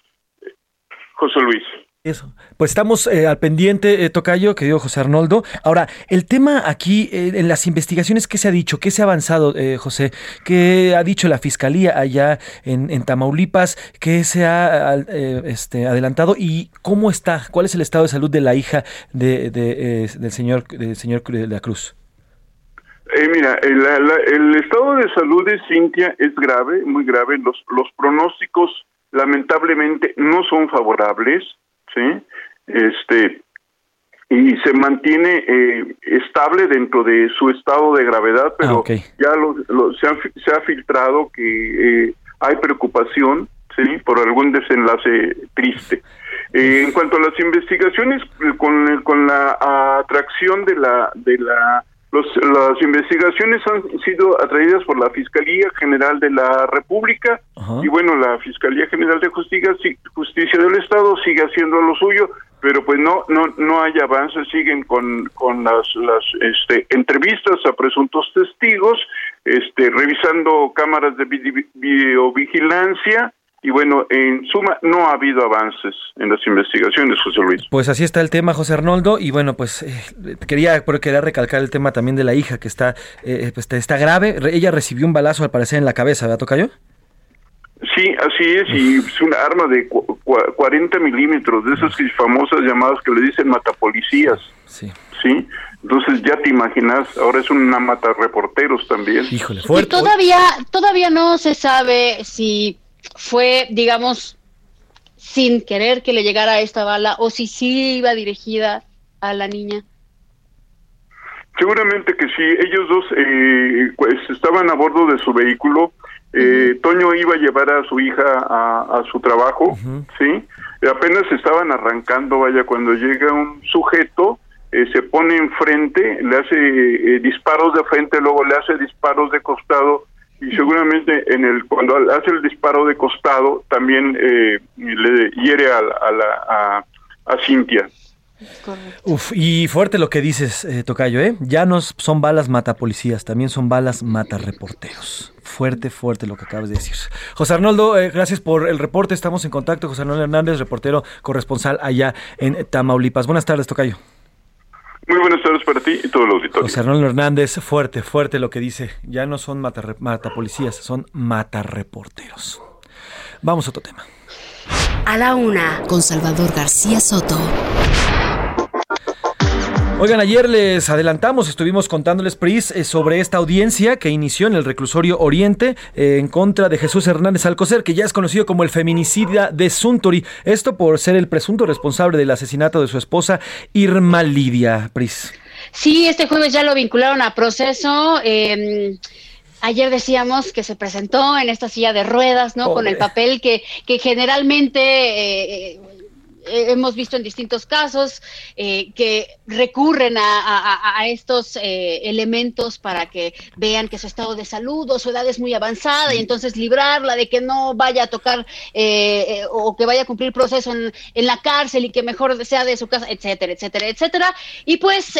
José Luis. Eso. Pues estamos eh, al pendiente, Tocayo, que dijo José Arnoldo. Ahora, el tema aquí, en las investigaciones, ¿qué se ha dicho? ¿Qué se ha avanzado, José? ¿Qué ha dicho la Fiscalía allá en, Tamaulipas? ¿Qué se ha este, adelantado? ¿Y cómo está? ¿Cuál es el estado de salud de la hija de, del señor, del señor de la Cruz? Eh, mira, el, estado de salud de Cintia es grave, muy grave. Los, los pronósticos, lamentablemente, no son favorables, ¿sí? Este, y se mantiene eh, estable dentro de su estado de gravedad, pero ah, ya lo, se, ha, se, ha, filtrado que eh, hay preocupación, ¿sí? Por algún desenlace triste. en cuanto a las investigaciones, con, con la atracción de la de la las investigaciones han sido atraídas por la Fiscalía General de la República y bueno, la Fiscalía General de Justicia, Justicia del Estado sigue haciendo lo suyo, pero pues no no no hay avances, siguen con con las las este entrevistas a presuntos testigos, este revisando cámaras de videovigilancia y bueno, en suma, no ha habido avances en las investigaciones, José Luis. Pues así está el tema, José Arnoldo. Y bueno, pues eh, quería, quería recalcar el tema también de la hija que está, eh, pues, está grave. Ella recibió un balazo al parecer en la cabeza, ¿verdad, Tocayo? Sí, así es, y es una arma de 40 milímetros, de esas famosas llamadas que le dicen matapolicías. Sí. Sí, entonces ya te imaginas, ahora es una mata reporteros también. Híjole, fuerte. Y todavía, todavía no se sabe si fue, digamos, sin querer que le llegara esta bala o si sí iba dirigida a la niña? Seguramente que sí. Ellos dos eh, pues estaban a bordo de su vehículo. Eh, Toño iba a llevar a su hija a, su trabajo, ¿sí? Apenas estaban arrancando, vaya, cuando llega un sujeto, eh, se pone enfrente, le hace disparos de frente, luego le hace disparos de costado y seguramente en el cuando hace el disparo de costado también le hiere a, a, la, a Cintia. Uf, y fuerte lo que dices, eh, Tocayo, ¿eh? Ya no son balas mata policías, también son balas mata reporteros. Fuerte, fuerte lo que acabas de decir. José Arnoldo, eh, gracias por el reporte. Estamos en contacto. José Arnoldo Hernández, reportero corresponsal allá en Tamaulipas. Buenas tardes, Tocayo. Muy buenas tardes para ti y todo el auditorio. José Arnoldo Hernández, fuerte, fuerte lo que dice. Ya no son mata, mata policías, son mata reporteros. Vamos a otro tema. A la una, con Salvador García Soto. Oigan, ayer les adelantamos, estuvimos contándoles, Pris, eh, sobre esta audiencia que inició en el reclusorio Oriente eh, en contra de Jesús Hernández Alcocer, que ya es conocido como el feminicida de Suntory. Esto por ser el presunto responsable del asesinato de su esposa Irma Lidia, Pris. Sí, este jueves ya lo vincularon a proceso. Em, ayer decíamos que se presentó en esta silla de ruedas, ¿no? Con el papel que, que generalmente eh, eh, hemos visto en distintos casos eh, que recurren a, estos eh, elementos para que vean que su estado de salud o su edad es muy avanzada y entonces librarla de que no vaya a tocar o que vaya a cumplir proceso en, la cárcel y que mejor sea de su casa, etcétera, etcétera, etcétera. Y pues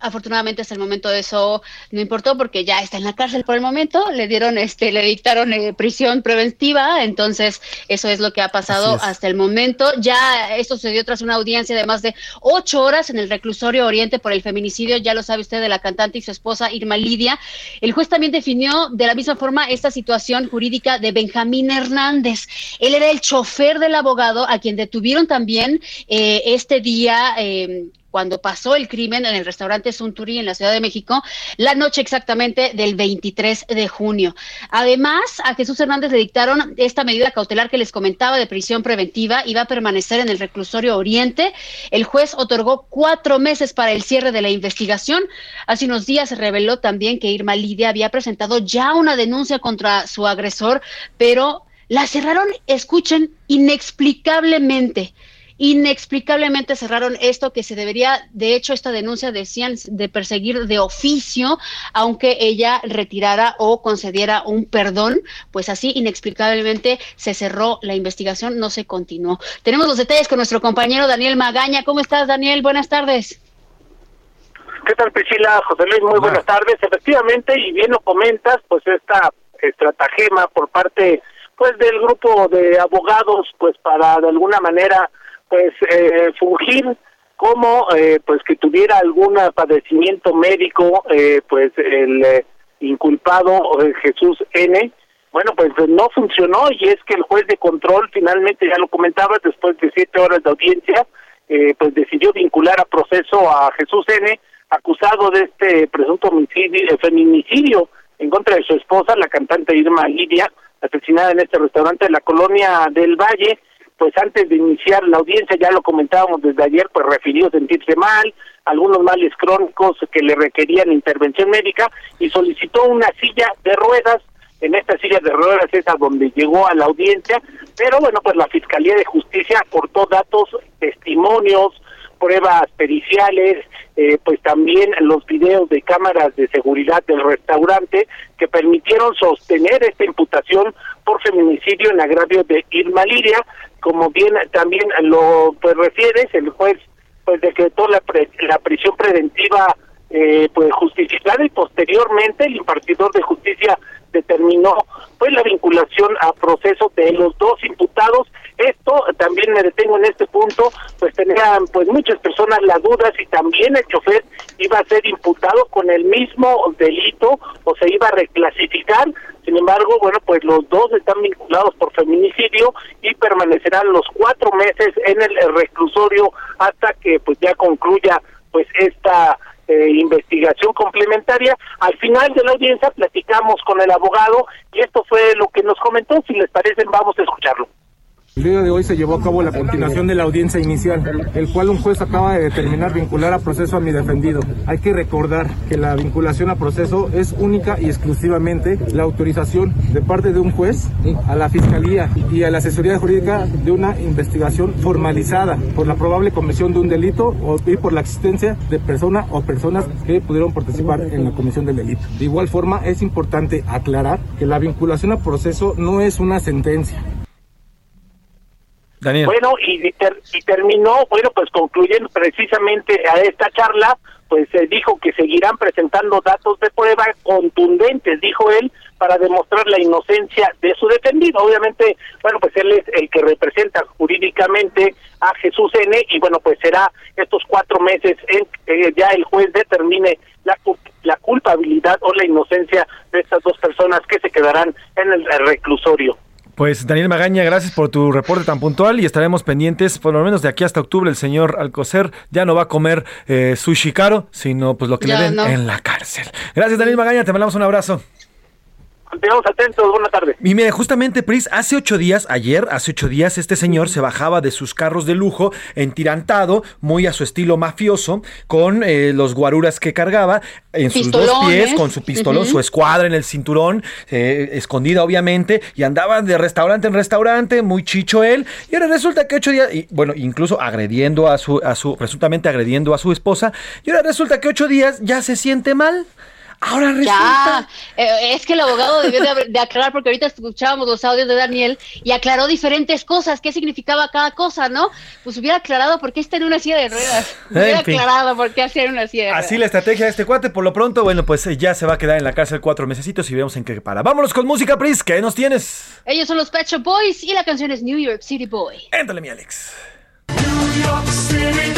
afortunadamente hasta el momento de eso no importó porque ya está en la cárcel por el momento, le dieron, este, le dictaron prisión preventiva, entonces eso es lo que ha pasado hasta el momento. Ya esto sucedió tras una audiencia de más de ocho horas en el reclusorio Oriente por el feminicidio, ya lo sabe usted, de la cantante y su esposa Irma Lidia. El juez también definió de la misma forma esta situación jurídica de Benjamín Hernández. Él era el chofer del abogado a quien detuvieron también eh, este día. Eh, cuando pasó el crimen en el restaurante Sunturi en la Ciudad de México, la noche exactamente del 23 de junio. Además, a Jesús Hernández le dictaron esta medida cautelar que les comentaba de prisión preventiva y va a permanecer en el reclusorio Oriente. El juez otorgó cuatro meses para el cierre de la investigación. Hace unos días se reveló también que Irma Lidia había presentado ya una denuncia contra su agresor, pero la cerraron, escuchen, inexplicablemente inexplicablemente cerraron esto que se debería, de hecho, esta denuncia decían de perseguir de oficio, aunque ella retirara o concediera un perdón, pues así inexplicablemente se cerró la investigación, no se continuó. Tenemos los detalles con nuestro compañero Daniel Magaña. ¿Cómo estás, Daniel? Buenas tardes. ¿Qué tal, Priscila? José Luis, muy buenas tardes. Efectivamente, y bien lo comentas, pues esta estratagema por parte pues del grupo de abogados pues para de alguna manera pues eh, fungir como eh, pues que tuviera algún padecimiento médico eh, pues el eh, inculpado Jesús N. Bueno pues no funcionó y es que el juez de control finalmente ya lo comentabas después de siete horas de audiencia pues decidió vincular a proceso a Jesús N acusado de este presunto homicidio, feminicidio en contra de su esposa la cantante Irma Lidia asesinada en este restaurante de la colonia del Valle pues antes de iniciar la audiencia, ya lo comentábamos desde ayer, pues refirió sentirse mal, algunos males crónicos que le requerían intervención médica y solicitó una silla de ruedas. En esta silla de ruedas es a donde llegó a la audiencia, pero bueno, pues la Fiscalía de Justicia aportó datos, testimonios, pruebas periciales, eh, pues también los videos de cámaras de seguridad del restaurante que permitieron sostener esta imputación por feminicidio en agravio de Irma Liria, como bien también lo pues refieres, el juez pues decretó la, la prisión preventiva eh, pues justificada y posteriormente el impartidor de justicia determinó pues la vinculación a proceso de los dos imputados. Esto también me detengo en este punto, pues tenían pues muchas personas las dudas si también el chofer iba a ser imputado con el mismo delito o se iba a reclasificar. Sin embargo, bueno, pues los dos están vinculados por feminicidio y permanecerán los cuatro meses en el reclusorio hasta que pues ya concluya pues esta eh, investigación complementaria. Al final de la audiencia platicamos con el abogado y esto fue lo que nos comentó. Si les parece, vamos a escucharlo. El día de hoy se llevó a cabo la continuación de la audiencia inicial, el cual un juez acaba de determinar vincular a proceso a mi defendido. Hay que recordar que la vinculación a proceso es única y exclusivamente la autorización de parte de un juez a la fiscalía y a la asesoría jurídica de una investigación formalizada por la probable comisión de un delito y por la existencia de persona o personas que pudieron participar en la comisión del delito. De igual forma, es importante aclarar que la vinculación a proceso no es una sentencia. Bueno, y, terminó, bueno, pues concluyendo precisamente a esta charla, pues se dijo que seguirán presentando datos de prueba contundentes, dijo él, para demostrar la inocencia de su defendido. Obviamente, bueno, pues él es el que representa jurídicamente a Jesús N. y bueno, pues será estos cuatro meses en que ya el juez determine la, la culpabilidad o la inocencia de estas dos personas que se quedarán en el reclusorio. Pues Daniel Magaña, gracias por tu reporte tan puntual y estaremos pendientes, por lo menos de aquí hasta octubre, el señor Alcocer ya no va a comer eh, sushi caro, sino pues lo que le den en la cárcel. Gracias Daniel Magaña, te mandamos un abrazo. Continuamos atentos, buena tarde. Y mire, justamente, Pris, hace ocho días, ayer, hace ocho días, este señor se bajaba de sus carros de lujo, entirantado, muy a su estilo mafioso, con eh, los guaruras que cargaba en sus dos pies, con su pistolón, su escuadra en el cinturón, eh, escondida obviamente, y andaba de restaurante en restaurante, muy chicho él, y ahora resulta que ocho días, y, bueno, incluso agrediendo a su, a su, presuntamente agrediendo a su esposa, y ahora resulta que ocho días ya se siente mal. Ahora resulta. Ya, eh, es que el abogado debió de, aclarar, porque ahorita escuchábamos los audios de Daniel y aclaró diferentes cosas, qué significaba cada cosa, ¿no? Pues hubiera aclarado por qué está en una silla de ruedas. Hubiera aclarado por qué hacía una silla de ruedas. Así la estrategia de este cuate, por lo pronto, bueno, pues eh, ya se va a quedar en la cárcel cuatro mesecitos y vemos en qué para. Vámonos con música, Pris, ¿qué nos tienes? Ellos son los Pet Shop Boys y la canción es New York City Boy. Éntale, mi Alex. New York City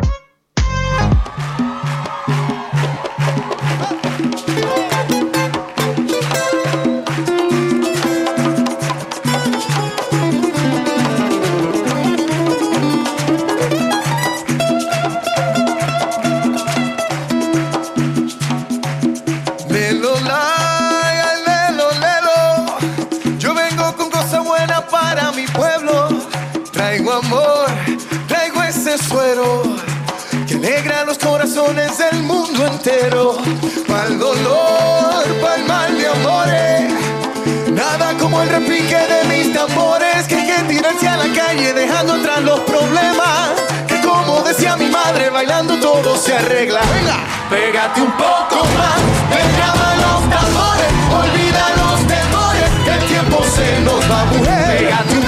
Amor, traigo ese suero que alegra los corazones del mundo entero. Pa'l dolor, pa'l mal de amores. Nada como el repique de mis tambores que hay que tirarse a la calle dejando atrás los problemas. Que como decía mi madre, bailando todo se arregla. Venga, pégate un poco más, pegaba los tambores, olvida los temores, que el tiempo se nos va, mujer. Pégate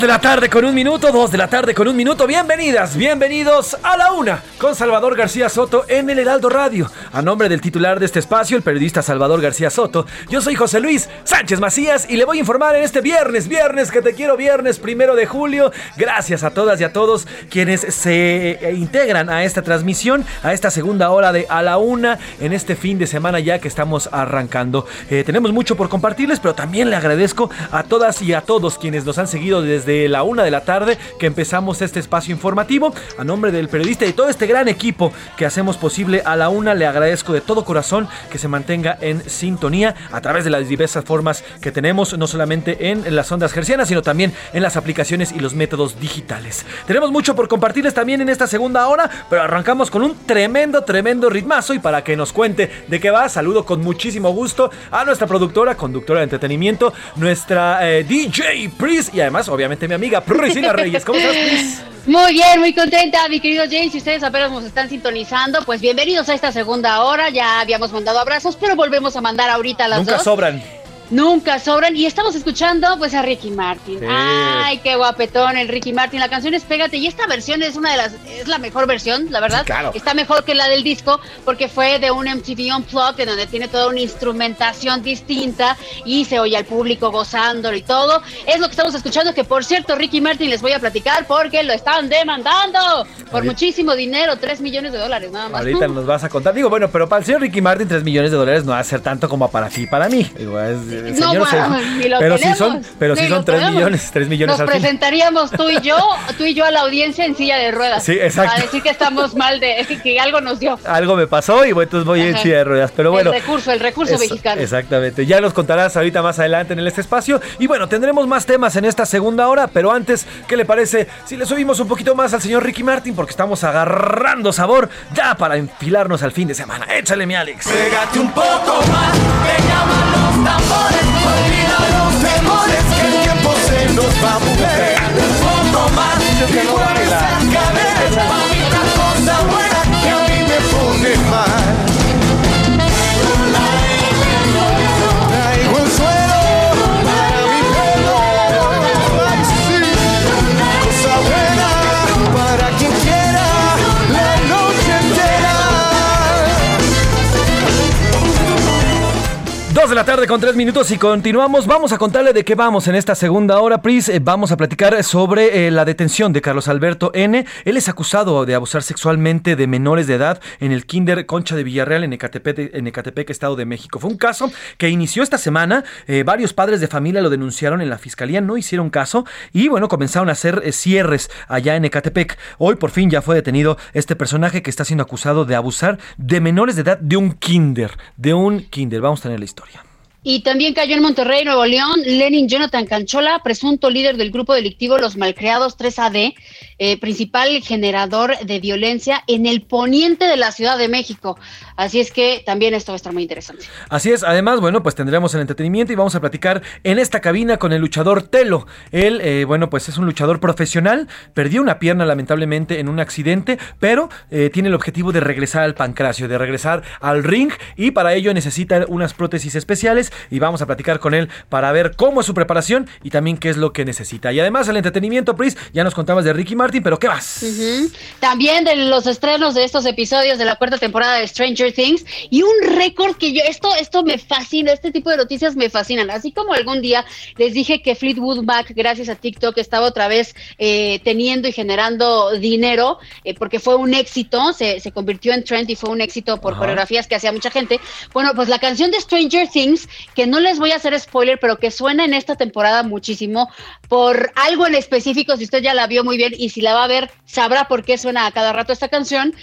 De la tarde con un minuto, dos de la tarde con un minuto. Bienvenidas, bienvenidos a la una con Salvador García Soto en el Heraldo Radio. A nombre del titular de este espacio, el periodista Salvador García Soto, yo soy José Luis Sánchez Macías y le voy a informar en este viernes, viernes que te quiero, viernes primero de julio. Gracias a todas y a todos quienes se eh, integran a esta transmisión, a esta segunda hora de A la Una en este fin de semana ya que estamos arrancando. Eh, tenemos mucho por compartirles, pero también le agradezco a todas y a todos quienes nos han seguido desde la una de la tarde que empezamos este espacio informativo. A nombre del periodista y todo este gran equipo que hacemos posible a la una, le agradezco de todo corazón que se mantenga en sintonía a través de las diversas formas que tenemos, no solamente en las ondas gercianas, sino también en las aplicaciones y los métodos digitales. Tenemos mucho por compartirles también en esta segunda hora, pero arrancamos con un tremendo, tremendo ritmazo y para que nos cuente de qué va, saludo con muchísimo gusto a nuestra productora, conductora de entretenimiento, nuestra eh, DJ Pris y además, obviamente, mi amiga Priscila Reyes. ¿Cómo estás, Pris? Muy bien, muy contenta, mi querido James. Si ustedes apenas nos están sintonizando, pues bienvenidos a esta segunda hora. Ya habíamos mandado abrazos, pero volvemos a mandar ahorita a las Nunca dos. sobran. Nunca sobran. Y estamos escuchando pues a Ricky Martin. Ay, qué guapetón el Ricky Martin. La canción es Pégate. Y esta versión es una de las, es la mejor versión, la verdad. claro. Está mejor que la del disco porque fue de un MTV Unplugged en donde tiene toda una instrumentación distinta y se oye al público gozándolo y todo. Es lo que estamos escuchando, que por cierto, Ricky Martin les voy a platicar porque lo están demandando por muchísimo dinero, 3 millones de dólares nada más. Ahorita nos vas a contar. Digo, bueno, pero para el señor Ricky Martin, 3 millones de dólares no va a ser tanto como para ti para mí. Digo, es- el No, señor se- bueno, ni lo pero sí tenemos, son, pero sí ni son lo 3 tenemos. millones, 3 millones Nos al fin. presentaríamos tú y yo, tú y yo a la audiencia en silla de ruedas. Sí, exacto. Para decir que estamos mal de que algo nos dio. Algo me pasó y bueno, entonces voy en silla de ruedas. Pero bueno. el recurso, el recurso mexicano. Exactamente. Ya nos contarás ahorita más adelante en este espacio. Y bueno, tendremos más temas en esta segunda hora. Pero antes, ¿qué le parece si le subimos un poquito más al señor Ricky Martin? Porque estamos agarrando sabor ya para enfilarnos al fin de semana. Échale, mi Alex. Pégate un poco más, que llaman los tambores, olvida los temores, que el tiempo se nos va a mover. Poco más, que mueve de la tarde con tres minutos y continuamos. Vamos a contarle de qué vamos en esta segunda hora, Pris. Eh, vamos a platicar sobre eh, la detención de Carlos Alberto N. Él es acusado de abusar sexualmente de menores de edad en el Kinder Concha de Villarreal en Ecatepec, en Ecatepec, Estado de México. Fue un caso que inició esta semana. Eh, varios padres de familia lo denunciaron en la fiscalía, no hicieron caso y bueno, comenzaron a hacer eh, cierres allá en Ecatepec. Hoy por fin ya fue detenido este personaje que está siendo acusado de abusar de menores de edad de un Kinder. De un Kinder. Vamos a tener la historia. Y también cayó en Monterrey, Nuevo León, Lenin Jonathan Canchola, presunto líder del grupo delictivo Los Malcriados 3AD, eh, principal generador de violencia en el poniente de la Ciudad de México. Así es que también esto va a estar muy interesante. Así es, además, bueno, pues tendremos el entretenimiento y vamos a platicar en esta cabina con el luchador Telo. Él, eh, bueno, pues es un luchador profesional, perdió una pierna lamentablemente en un accidente, pero eh, tiene el objetivo de regresar al pancracio, de regresar al ring y para ello necesita unas prótesis especiales y vamos a platicar con él para ver cómo es su preparación y también qué es lo que necesita. Y además el entretenimiento, Pris, ya nos contabas de Ricky Martin, pero ¿qué más? También de los estrenos de estos episodios de la cuarta temporada de Stranger Things y un récord que yo, esto, esto me fascina, este tipo de noticias me fascinan. Así como algún día les dije que Fleetwood Mac, gracias a TikTok, estaba otra vez eh, teniendo y generando dinero eh, porque fue un éxito, se, se convirtió en trend y fue un éxito por Ajá. coreografías que hacía mucha gente. Bueno, pues la canción de Stranger Things, que no les voy a hacer spoiler, pero que suena en esta temporada muchísimo por algo en específico, si usted ya la vio muy bien y si la va a ver, sabrá por qué suena a cada rato esta canción.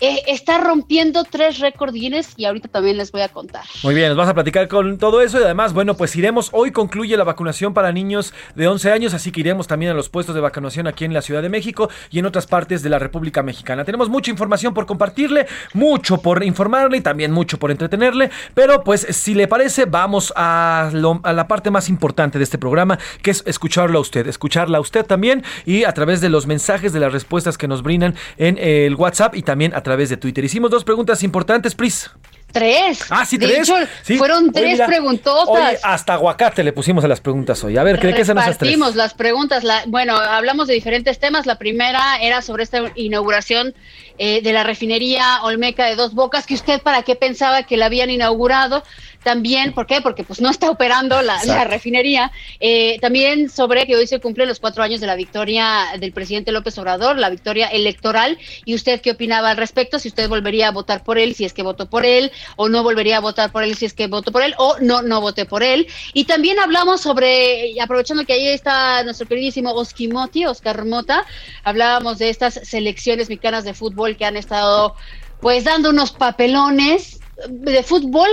Eh, está rompiendo tres récord y ahorita también les voy a contar. Muy bien, nos vas a platicar con todo eso y además, bueno, pues iremos, hoy concluye la vacunación para niños de 11 años, así que iremos también a los puestos de vacunación aquí en la Ciudad de México y en otras partes de la República Mexicana. Tenemos mucha información por compartirle, mucho por informarle y también mucho por entretenerle, pero pues si le parece, vamos a la parte más importante de este programa, que es escucharlo a usted, escucharla a usted también y a través de los mensajes, de las respuestas que nos brindan en el WhatsApp y también a través de Twitter. Hicimos dos preguntas importantes, Pris. Tres. Ah, sí, De tres. hecho, Sí. fueron Oye, tres mira, preguntotas. Oye, hasta aguacate le pusimos a las preguntas hoy. A ver, ¿de qué se nos hace tres? Las preguntas. La, bueno, hablamos de diferentes temas. La primera era sobre esta inauguración eh, de la refinería Olmeca de Dos Bocas, que usted para qué pensaba que la habían inaugurado. También, ¿por qué? Porque pues no está operando la, refinería. Eh, también sobre que hoy se cumplen los cuatro años de la victoria del presidente López Obrador, la victoria electoral. ¿Y usted qué opinaba al respecto? Si usted volvería a votar por él, si es que votó por él, o no volvería a votar por él, si es que votó por él, o no, no voté por él. Y también hablamos sobre, aprovechando que ahí está nuestro queridísimo Oskimoti, Oscar Mota, hablábamos de estas selecciones mexicanas de fútbol que han estado pues dando unos papelones de fútbol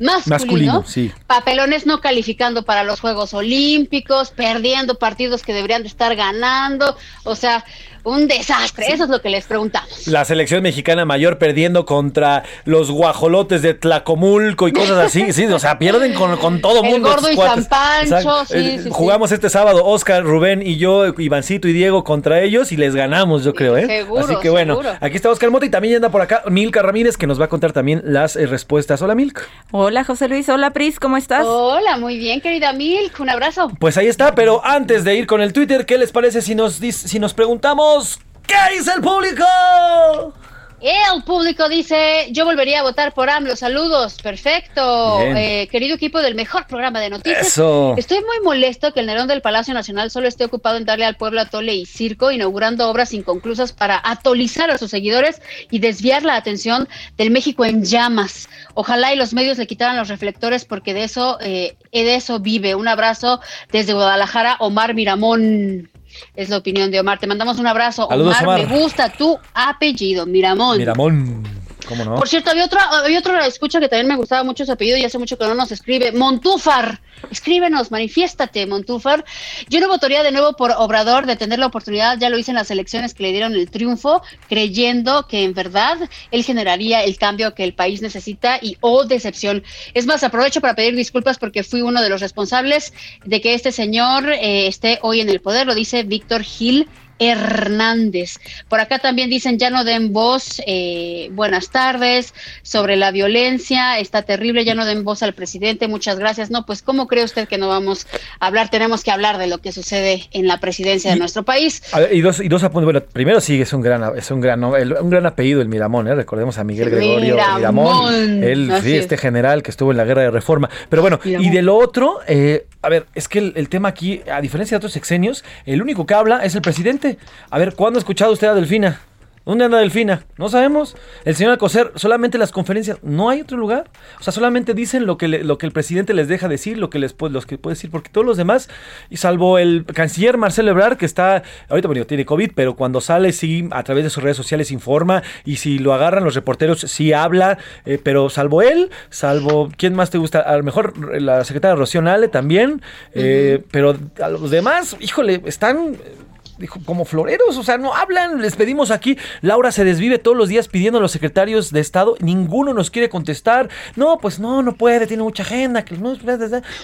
masculino, Masculino, sí. papelones no calificando para los Juegos Olímpicos, perdiendo partidos que deberían de estar ganando, o sea, un desastre. Eso es lo que les preguntamos. La selección mexicana mayor perdiendo contra los guajolotes de Tlacomulco y cosas así. Sí, o sea, pierden con, con todo El mundo. gordo y cuates. San Pancho, Exacto. sí, Eh, sí, sí. Jugamos este sábado, Oscar, Rubén y yo, Ivancito y Diego contra ellos y les ganamos, yo creo, ¿eh? Seguro, Así que bueno, seguro. aquí está Oscar Mota y también anda por acá Milka Ramírez que nos va a contar también las eh, respuestas. Hola, Milka. Hola José Luis, hola Pris, ¿cómo estás? Hola, muy bien, querida Milk. Un abrazo. Pues ahí está, pero antes de ir con el Twitter, ¿qué les parece si nos, si nos preguntamos qué dice el público? El público dice, yo volvería a votar por AMLO. Saludos, perfecto. Eh, querido equipo del mejor programa de noticias. Eso. Estoy muy molesto que el Nerón del Palacio Nacional solo esté ocupado en darle al pueblo atole y circo, inaugurando obras inconclusas para atolizar a sus seguidores y desviar la atención del México en llamas. Ojalá y los medios le quitaran los reflectores porque de eso, eh, de eso vive. Un abrazo desde Guadalajara, Omar Miramón. Es la opinión de Omar. Te mandamos un abrazo. Saludos, Omar, Omar. me gusta tu apellido, Miramón. Miramón, Por cierto, había otro, había otro escucha que también me gustaba mucho su apellido y hace mucho que no nos escribe. Montúfar, escríbenos, manifiéstate, Montúfar. Yo no votaría de nuevo por Obrador de tener la oportunidad, ya lo hice en las elecciones que le dieron el triunfo, creyendo que en verdad él generaría el cambio que el país necesita y oh decepción. Es más, aprovecho para pedir disculpas porque fui uno de los responsables de que este señor eh, esté hoy en el poder, lo dice Víctor Gil. Hernández. Por acá también dicen, ya no den voz, eh, buenas tardes, sobre la violencia, está terrible, ya no den voz al presidente, muchas gracias. No, pues ¿cómo cree usted que no vamos a hablar? Tenemos que hablar de lo que sucede en la presidencia de nuestro país. A ver, y dos, y dos apuntes. Bueno, primero sí, es un gran, es un gran, un gran apellido el Miramón, ¿eh? Recordemos a Miguel Gregorio Miramón. Miramón. Él, sí, es. este general que estuvo en la guerra de reforma. Pero bueno, Miramón. y de lo otro, eh, a ver, es que el, el tema aquí, a diferencia de otros sexenios, el único que habla es el presidente. A ver, ¿cuándo ha escuchado usted a Delfina? ¿Dónde anda Delfina? No sabemos. El señor Alcocer, solamente las conferencias, no hay otro lugar. O sea, solamente dicen lo que, le- lo que el presidente les deja decir, lo que les puede, los que puede decir, porque todos los demás, y salvo el canciller Marcelo Ebrard, que está, ahorita bueno, tiene COVID, pero cuando sale sí, a través de sus redes sociales informa, y si lo agarran los reporteros, sí habla, eh, pero salvo él, salvo, ¿quién más te gusta? A lo mejor la secretaria Rocío Nale también, eh, pero a los demás, híjole, están dijo, como floreros, o sea, no hablan, les pedimos aquí, Laura se desvive todos los días pidiendo a los secretarios de Estado, ninguno nos quiere contestar, no, pues no, no puede, tiene mucha agenda,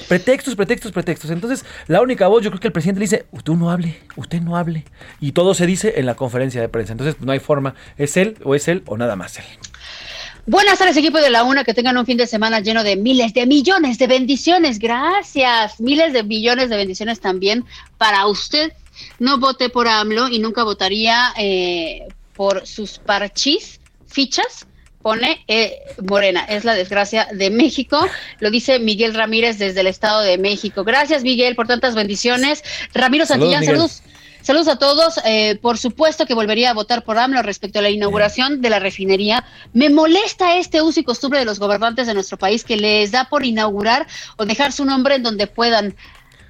pretextos, pretextos, pretextos. Entonces, la única voz, yo creo que el presidente le dice, usted no hable, usted no hable, y todo se dice en la conferencia de prensa, entonces no hay forma, es él o es él o nada más él. Buenas tardes, equipo de la UNA, que tengan un fin de semana lleno de miles de millones de bendiciones. Gracias. Miles de millones de bendiciones también para usted. No voté por AMLO y nunca votaría eh, por sus parchís, fichas. Pone eh, Morena, es la desgracia de México, lo dice Miguel Ramírez desde el Estado de México. Gracias, Miguel, por tantas bendiciones. Ramiro Santillán, saludos. Saludos a todos. Eh, por supuesto que volvería a votar por AMLO respecto a la inauguración de la refinería. Me molesta este uso y costumbre de los gobernantes de nuestro país que les da por inaugurar o dejar su nombre en donde puedan.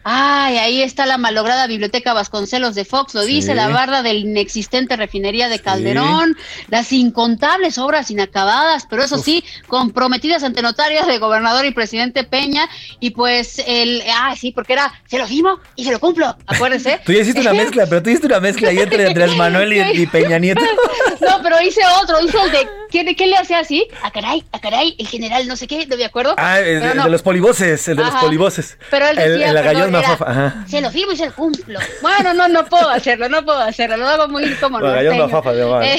Ay, ahí está la malograda biblioteca Vasconcelos de Fox, lo Sí. dice la barda del inexistente refinería de Calderón, las incontables obras inacabadas, pero eso sí, comprometidas ante notarios de gobernador y presidente Peña, y pues el, ah, sí, porque era, se lo firmo y se lo cumplo, acuérdense. Tú ya hiciste una mezcla, pero tú hiciste una mezcla ahí entre Andrés Manuel y, y Peña Nieto. No, pero hice otro, hice el de, ¿qué, qué le hacía así? A caray, a caray, el general no sé qué, no me acuerdo. Ah, el, el no. de los polivoces, el de los polivoces. Pero él El- decía, el, la perdón, era, ajá. Se lo firmo y se lo cumplo. Bueno, no, no puedo hacerlo, no puedo hacerlo, lo hago muy como Magallón norteño. mafafa. Eh,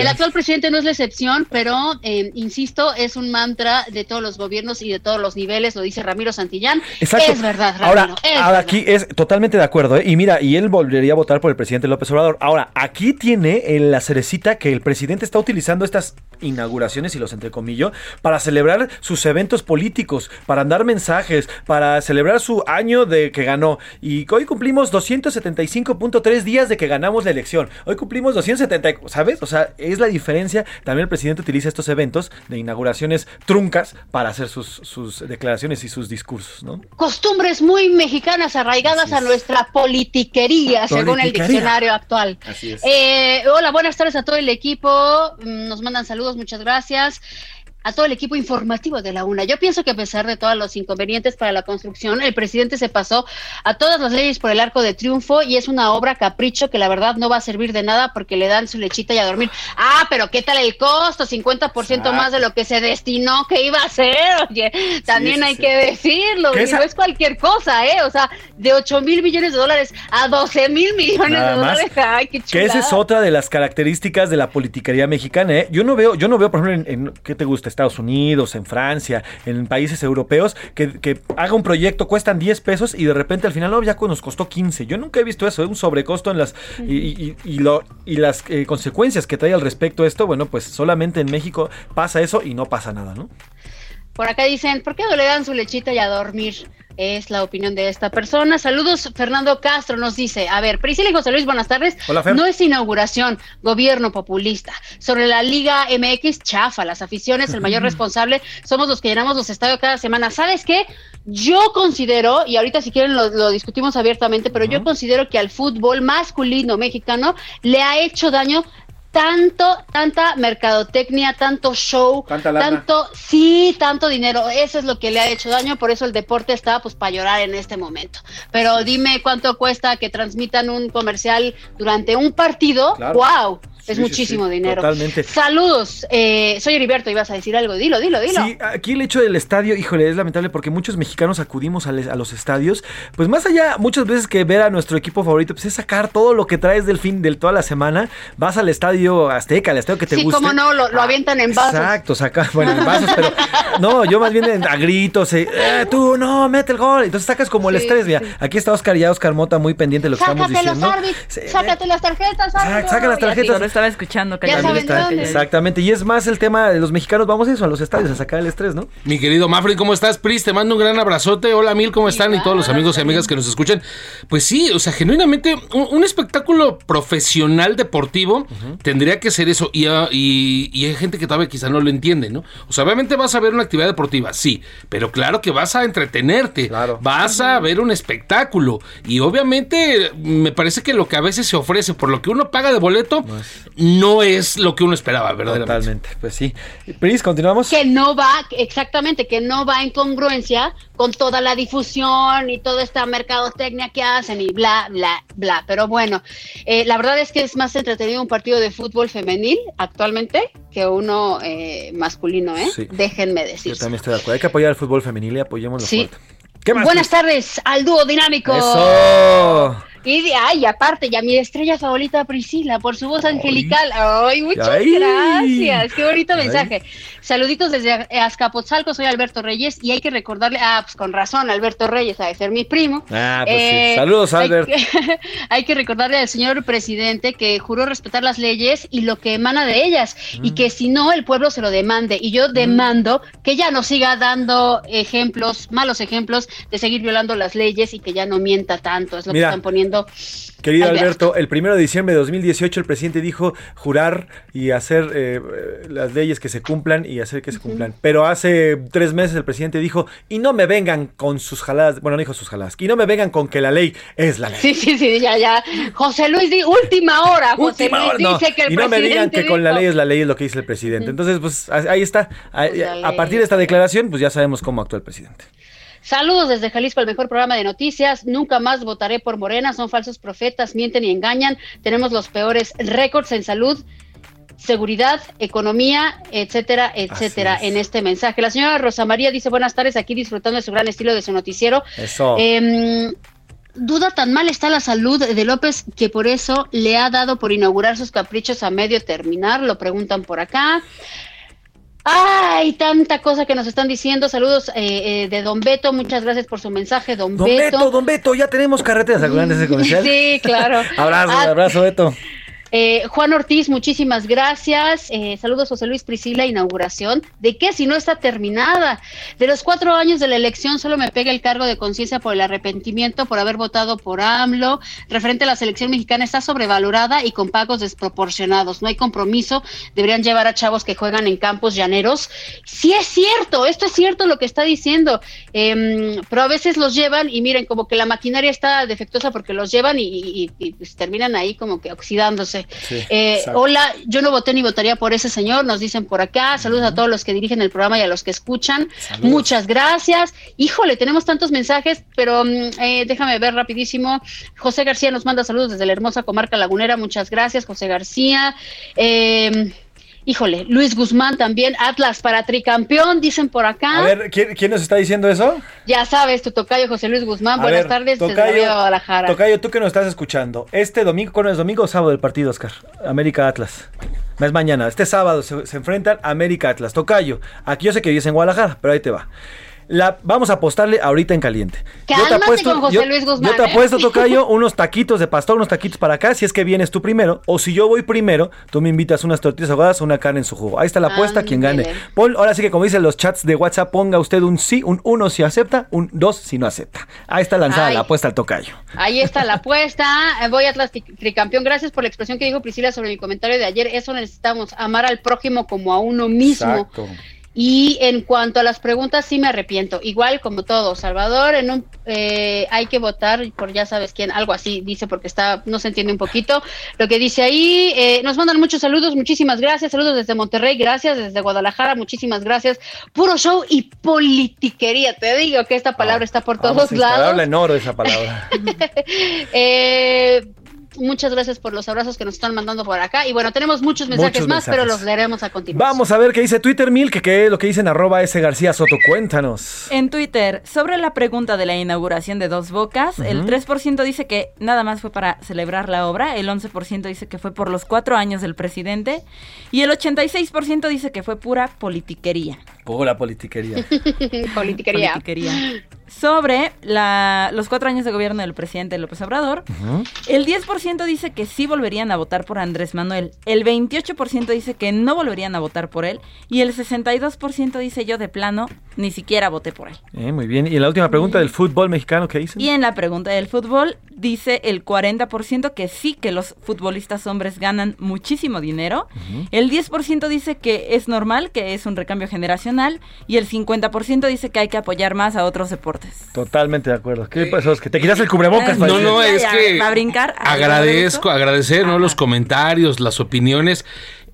el actual presidente no es la excepción, pero eh, insisto, es un mantra de todos los gobiernos y de todos los niveles, lo dice Ramiro Santillán. Exacto. Es verdad, Ramiro. Ahora, es ahora aquí es totalmente de acuerdo. ¿eh? Y mira, y él volvería a votar por el presidente López Obrador. Ahora, aquí tiene la cerecita que el presidente está utilizando estas inauguraciones, y los entrecomillo, para celebrar sus eventos políticos, para dar mensajes, para celebrar su año de que ganó. Y hoy cumplimos 275.3 días de que ganamos la elección. Hoy cumplimos 270, ¿sabes? O sea, es la diferencia. También el presidente utiliza estos eventos de inauguraciones truncas para hacer sus, sus declaraciones y sus discursos, ¿no? Costumbres muy mexicanas arraigadas a nuestra politiquería, según el diccionario actual. Así es. Eh, hola, buenas tardes a todo el equipo. Nos mandan saludos, muchas gracias. A todo el equipo informativo de la UNA. Yo pienso que a pesar de todos los inconvenientes para la construcción, el presidente se pasó a todas las leyes por el arco de triunfo y es una obra capricho que la verdad no va a servir de nada porque le dan su lechita y a dormir. Ah, pero ¿qué tal el costo? 50% más de lo que se destinó que iba a ser. Oye, también hay que decirlo. Y no es cualquier cosa, ¿eh? O sea, de 8 mil millones de dólares a 12 mil millones de dólares. Ay, qué Que esa es otra de las características de la politiquería mexicana, ¿eh? Yo no veo, yo no veo, por ejemplo, en, en ¿qué te gusta? Estados Unidos, en Francia, en países europeos, que, haga un proyecto, cuestan 10 pesos y de repente al final no, ya nos costó 15. Yo nunca he visto eso, ¿eh? un sobrecosto en las y, lo, y las eh, consecuencias que trae al respecto esto, bueno, pues solamente en México pasa eso y no pasa nada, ¿no? Por acá dicen, ¿por qué no le dan su lechita y a dormir? Es la opinión de esta persona. Saludos, Fernando Castro nos dice, a ver, Priscila y José Luis, buenas tardes. Hola, No es inauguración, gobierno populista. Sobre la Liga MX, chafa, las aficiones, el mayor responsable, somos los que llenamos los estadios cada semana. ¿Sabes qué? Yo considero, y ahorita si quieren lo, discutimos abiertamente, pero yo considero que al fútbol masculino mexicano le ha hecho daño tanto, tanta mercadotecnia, tanto show, tanto, sí, tanto dinero. Eso es lo que le ha hecho daño, por eso el deporte está pues para llorar en este momento. Pero dime cuánto cuesta que transmitan un comercial durante un partido. ¡Wow! Es muchísimo dinero. Totalmente. Saludos. Eh, soy Heriberto, ibas a decir algo. Dilo, dilo, dilo. Sí, aquí el hecho del estadio, híjole, es lamentable porque muchos mexicanos acudimos a, los estadios. Pues más allá, muchas veces que ver a nuestro equipo favorito, pues es sacar todo lo que traes del fin de toda la semana. Vas al estadio Azteca, al estadio que te gusta. Sí, como no, lo, avientan en vasos. Exacto, saca, bueno, en vasos, pero no, yo más bien a gritos, eh, eh, tú no, mete el gol. Entonces sacas como el estrés, mira. Aquí está Oscar ya, Oscar Mota, muy pendiente de lo que estamos diciendo. Los sácate las tarjetas, Saca las tarjetas. Estaba escuchando, Exactamente, y es más el tema de los mexicanos, vamos a eso, a los estadios, a sacar el estrés, ¿no? Mi querido Mafri, ¿cómo estás? Pris, te mando un gran abrazote. Hola, Mil, ¿cómo están? Y todos los amigos y amigas que nos escuchan. Pues sí, o sea, genuinamente, un, espectáculo profesional deportivo tendría que ser eso. Ah, y, y, hay gente que todavía quizá no lo entiende, ¿no? O sea, obviamente vas a ver una actividad deportiva, sí, pero claro que vas a entretenerte, vas a ver un espectáculo. Y obviamente, me parece que lo que a veces se ofrece por lo que uno paga de boleto, no es lo que uno esperaba, ¿verdad? Totalmente, pues sí. Pris, continuamos. Que no va, exactamente, que no va en congruencia con toda la difusión y toda esta mercadotecnia que hacen y bla, bla, bla. Pero bueno, eh, la verdad es que es más entretenido un partido de fútbol femenil actualmente que uno eh, masculino, ¿eh? Déjenme decir. Yo también estoy de acuerdo. Hay que apoyar al fútbol femenil y apoyémoslo sí. ¿Qué más? Buenas tardes al dúo dinámico. Eso. Y ay, aparte, ya mi estrella favorita Priscila, por su voz angelical. Ay, muchas gracias. Qué bonito mensaje. Saluditos desde Azcapotzalco, soy Alberto Reyes y hay que recordarle, ah, pues con razón, Alberto Reyes ha de ser mi primo. Ah, pues sí. Eh, Saludos, Alberto. Hay que, recordarle al señor presidente que juró respetar las leyes y lo que emana de ellas y mm. que si no, el pueblo se lo demande. Y yo mm. demando que ya no siga dando ejemplos, malos ejemplos de seguir violando las leyes y que ya no mienta tanto. Es lo que están poniendo Querido Alberto. el primero de diciembre de 2018 el presidente dijo jurar y hacer eh, las leyes que se cumplan y hacer que se cumplan. Pero hace tres meses el presidente dijo, y no me vengan con sus jaladas, bueno, no dijo sus jaladas, y no me vengan con que la ley es la ley. Sí, sí, sí, ya, ya. José Luis, di, última hora. José Luis dice que el Y no me digan que con la ley es la ley, es lo que dice el presidente. Entonces, pues ahí está. a pues partir de esta declaración, pues ya sabemos cómo actúa el presidente. Saludos desde Jalisco, el mejor programa de noticias. Nunca más votaré por Morena, son falsos profetas, mienten y engañan. Tenemos los peores récords en salud, seguridad, economía, etcétera, etcétera, en este mensaje. La señora Rosa María dice buenas tardes, aquí disfrutando de su gran estilo de su noticiero. Eso. Em, duda tan mal está la salud de López que por eso le ha dado por inaugurar sus caprichos a medio terminar, lo preguntan por acá. Ay, tanta cosa que nos están diciendo. Saludos eh, eh, de Don Beto. Muchas gracias por su mensaje, Don, Don Beto. Don Beto, ya tenemos carreteras. ¿Se ese comercial? Sí, claro. abrazo, ah, abrazo, Beto. Eh, Juan Ortiz, muchísimas gracias. Eh, saludos, José Luis Priscila, inauguración. ¿De qué si no está terminada? De los cuatro años de la elección solo me pega el cargo de conciencia por el arrepentimiento por haber votado por AMLO. Referente a la selección mexicana está sobrevalorada y con pagos desproporcionados. No hay compromiso. Deberían llevar a chavos que juegan en campos llaneros. Sí es cierto, esto es cierto lo que está diciendo. Em, pero a veces los llevan y miren como que la maquinaria está defectuosa porque los llevan y, terminan ahí como que oxidándose. Sé. Eh, hola, yo no voté ni votaría por ese señor, nos dicen por acá. Saludos a todos los que dirigen el programa y a los que escuchan. Muchas gracias. Híjole, tenemos tantos mensajes, pero mm, eh, déjame ver rapidísimo. José García nos manda saludos desde la hermosa comarca lagunera. Muchas gracias, José García. Eh, Híjole, Luis Guzmán también, Atlas para tricampeón, dicen por acá. A ver, ¿quién, nos está diciendo eso? Ya sabes, tu tocayo José Luis Guzmán, buenas tardes tocayo, desde Guadalajara. Tocayo, tú que nos estás escuchando, este domingo, ¿cuándo es domingo o sábado del partido, Oscar? América Atlas. Es mañana, este sábado se, se enfrentan América Atlas. Tocayo, aquí yo sé que vives en Guadalajara, pero ahí te va. La, vamos a apostarle ahorita en caliente. yo te apuesto, con José Luis Guzmán, yo te ¿eh? apuesto, Tocayo, unos taquitos de pastor, unos taquitos para acá, si es que vienes tú primero. O si yo voy primero, tú me invitas unas tortillas ahogadas o una carne en su jugo. Ahí está la apuesta, quien gane. Paul, ahora sí que como dicen los chats de WhatsApp, ponga usted un sí, un uno si acepta, un dos si no acepta. Ahí está lanzada la apuesta al Tocayo. Ahí está la apuesta. Eh, voy a Atlas Tricampeón. Gracias por la expresión que dijo Priscila sobre mi comentario de ayer. Eso necesitamos, amar al prójimo como a uno mismo. Exacto. Y en cuanto a las preguntas, sí me arrepiento. Igual como todo, Salvador, en un, eh, hay que votar por ya sabes quién, algo así dice porque está, no se entiende un poquito lo que dice ahí. Eh, nos mandan muchos saludos, muchísimas gracias. Saludos desde Monterrey, gracias. Desde Guadalajara, muchísimas gracias. Puro show y politiquería. Te digo que esta palabra está por todos lados. En oro esa palabra. eh, Muchas gracias por los abrazos que nos están mandando por acá. Y bueno, tenemos muchos mensajes más, pero los leeremos a continuación. Vamos a ver qué dice Twitter Mil, que qué es lo que dicen arroba ese García Soto. Cuéntanos. En Twitter, sobre la pregunta de la inauguración de Dos Bocas, el 3% dice que nada más fue para celebrar la obra, el 11% dice que fue por los cuatro años del presidente y el 86% dice que fue pura politiquería. Pura politiquería. politiquería. politiquería. Sobre la, los cuatro años de gobierno del presidente López Obrador, el 10% dice que sí volverían a votar por Andrés Manuel, el 28% dice que no volverían a votar por él y el 62% dice yo de plano ni siquiera voté por él. Eh, muy bien. Y en la última pregunta del fútbol mexicano, ¿qué dicen? Y en la pregunta del fútbol dice el 40% que sí que los futbolistas hombres ganan muchísimo dinero, el 10% dice que es normal, que es un recambio generacional y el 50% dice que hay que apoyar más a otros deportes. Totalmente de acuerdo. ¿Qué pasó? Es que te quitas el cubrebocas. no, no, es que... Va a brincar. Agradezco, agradecer ¿no? los comentarios, las opiniones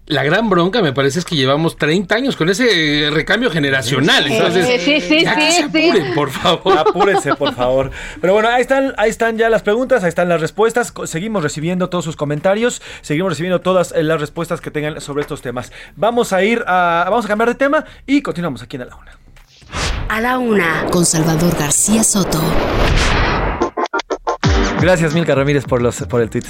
la gran bronca me parece es que llevamos 30 años con ese recambio generacional. Entonces, sí, sí, ya que se apuren, por favor. Apúrense, por favor. Pero bueno, ahí están, ahí están ya las preguntas, ahí están las respuestas. Seguimos recibiendo todos sus comentarios, seguimos recibiendo todas eh, las respuestas que tengan sobre estos temas. Vamos a ir a, vamos a cambiar de tema y continuamos aquí en la Una. A la Una, con Salvador García Soto. Gracias, Milka Ramírez, por, los, por el tweet.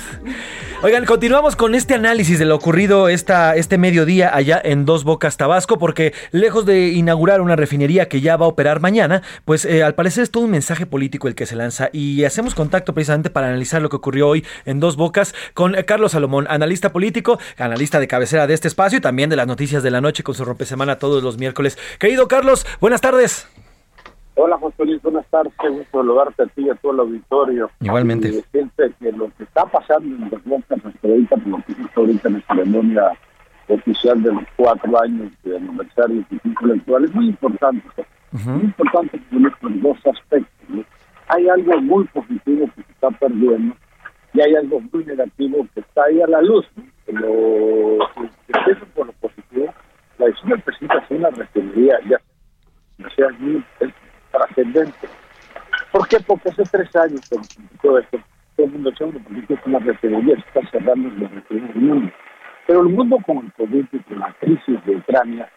Oigan, continuamos con este análisis de lo ocurrido esta, este mediodía allá en Dos Bocas, Tabasco, porque lejos de inaugurar una refinería que ya va a operar mañana, pues eh, al parecer es todo un mensaje político el que se lanza y hacemos contacto precisamente para analizar lo que ocurrió hoy en Dos Bocas con Carlos Salomón, analista político, analista de cabecera de este espacio y también de las noticias de la noche con su rompesemana todos los miércoles. Querido Carlos, buenas tardes. Hola José Luis, buenas tardes, qué gusto saludarte a ti y a todo el auditorio. Igualmente. Y decirte que lo que está pasando en hasta ahorita, por lo que ahorita en la ceremonia oficial de los cuatro años de aniversario del electoral, es muy importante. Muy importante por dos aspectos. Hay algo muy positivo que se está perdiendo y hay algo muy negativo que está ahí a la luz. Pero si por lo positivo, la decisión del presidente hacer una refinería ya sea muy trascendente. ¿Por qué? Porque hace tres años todo esto, todo el mundo sabe que es una refinería está cerrando los refinerías del mundo. Pero el mundo con el COVID y con la crisis de Ucrania,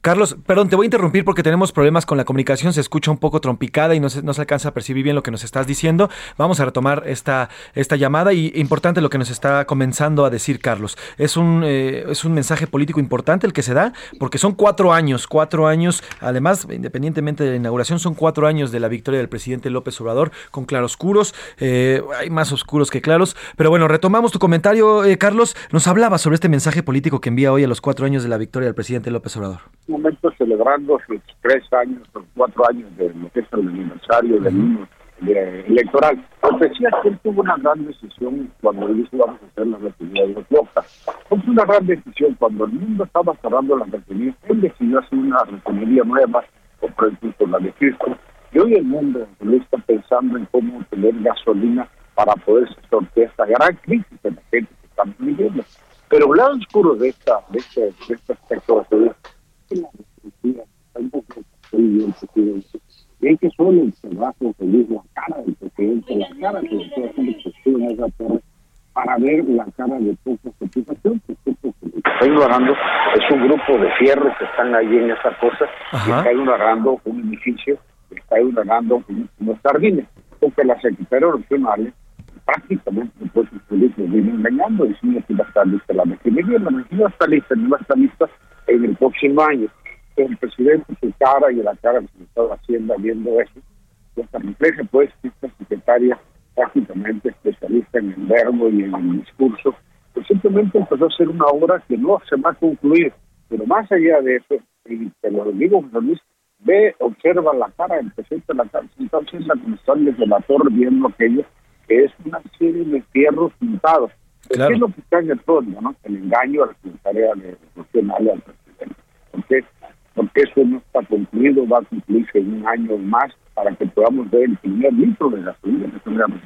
Carlos, perdón, te voy a interrumpir porque tenemos problemas con la comunicación, se escucha un poco trompicada y no se, no se alcanza a percibir bien lo que nos estás diciendo. Vamos a retomar esta, esta llamada y importante lo que nos está comenzando a decir Carlos. Es un, eh, es un mensaje político importante el que se da porque son cuatro años, cuatro años, además, independientemente de la inauguración, son cuatro años de la victoria del presidente López Obrador con claroscuros, eh, hay más oscuros que claros, pero bueno, retomamos tu comentario, eh, Carlos, nos hablaba sobre este mensaje político que envía hoy a los cuatro años de la victoria del presidente López Obrador momento celebrando sus tres años o cuatro años de lo que es el aniversario del mundo electoral. Pues decía que él tuvo una gran decisión cuando dijo vamos a hacer la refinería de los Locas. Fue una gran decisión cuando el mundo estaba cerrando las refinerías. Él decidió hacer una refinería nueva, por ejemplo la de Cristo. Y hoy el mundo está pensando en cómo tener gasolina para poder sortear esta gran crisis energética que estamos viviendo. Pero el lado oscuro de esta, de este, de este aspecto de la el presidente. Y hay que solo feliz la cara del presidente, la cara que está haciendo postura en esa torre, para ver la cara de poca satisfacción, que está ignorando es un grupo de fierros que están ahí en esa cosa, y está ignorando un edificio, está ignorando unos jardines, porque las secretarias regionales prácticamente pues los políticos vienen engañando diciendo que va a estar lista la refinería, la refinería está lista, no va a estar lista en el próximo año. El presidente, su cara y la cara que se estaba haciendo viendo eso, pues refleja pues esta secretaria prácticamente especialista en el verbo y en el discurso, pues simplemente empezó a hacer una obra que no se va a concluir. Pero más allá de eso, y te lo digo, José Luis, ve, observa la cara del presidente de la cara, entonces la comisión desde la torre viendo aquello que es una serie de fierros pintados. ¿Qué es lo que está en el fondo? ¿no? El engaño a la Secretaría Nacional al presidente. ¿Por qué? Porque eso no está concluido, va a cumplirse en un año más para que podamos ver el primer litro de gasolina que tendríamos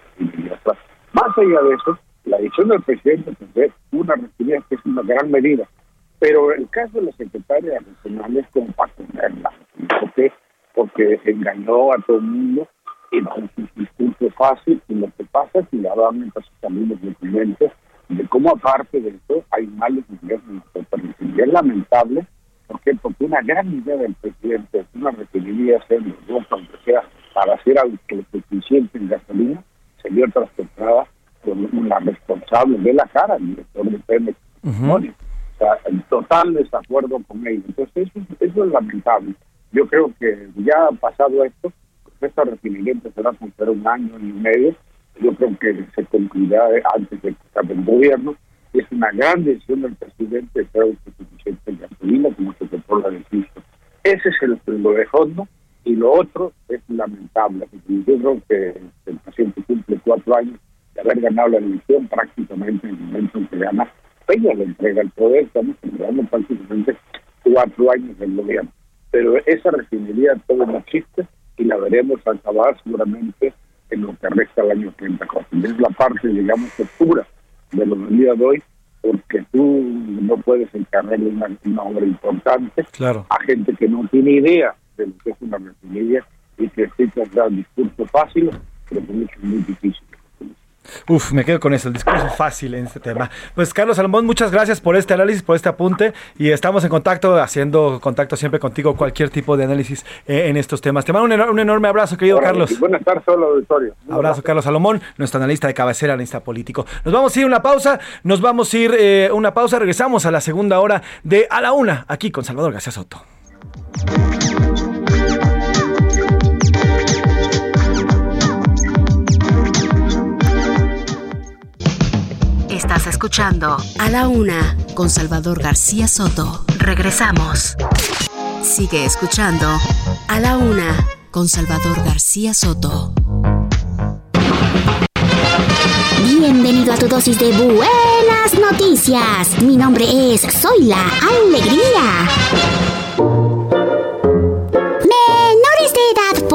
Más allá de eso, la decisión del presidente es una que es una gran medida. Pero el caso de la secretaria nacional es como para tenerla. ¿Por qué? Porque engañó a todo el mundo un discurso fácil y lo que pasa es que ya van también los documentos de cómo aparte de eso hay males gobiernos y es lamentable porque porque una gran idea del presidente es una hacer los aunque sea para hacer autosuficiente en gasolina se vio transportada por una responsable de la cara el director de Pemex. O sea en total desacuerdo con ellos entonces eso, eso es lamentable. Yo creo que ya ha pasado esto esta refinería empezará a funcionar un año y medio. Yo creo que se concluirá antes de que acabe el gobierno. Es una gran decisión del presidente de ser suficiente en gasolina, como se controla el piso. Ese es el, lo de fondo. Y lo otro es lamentable. Yo creo que el presidente cumple cuatro años de haber ganado la elección prácticamente en el momento en que gana. Peña le entrega el poder, estamos celebrando prácticamente cuatro años del gobierno. Pero esa refinería todo no existe y la veremos acabar seguramente en lo que resta el año 30. Es la parte, digamos, oscura de los días de hoy, porque tú no puedes encargarle una, una obra importante a gente que no tiene idea de lo que es una refinería y que sí tendrá un discurso fácil, pero que es muy difícil. Uf, me quedo con eso, el discurso fácil en este tema. Pues Carlos Salomón, muchas gracias por este análisis, por este apunte y estamos en contacto, haciendo contacto siempre contigo, cualquier tipo de análisis eh, en estos temas. Te mando un, enorme abrazo, querido Carlos. Buenas tardes a auditorio. abrazo, Carlos Salomón, nuestro analista de cabecera, analista político. Nos vamos a ir una pausa, nos vamos a ir eh, una pausa, regresamos a la segunda hora de A la Una, aquí con Salvador García Soto. Estás escuchando A la Una con Salvador García Soto. Regresamos. Sigue escuchando A la Una con Salvador García Soto. Bienvenido a tu dosis de buenas noticias. Mi nombre es Soy la Alegría.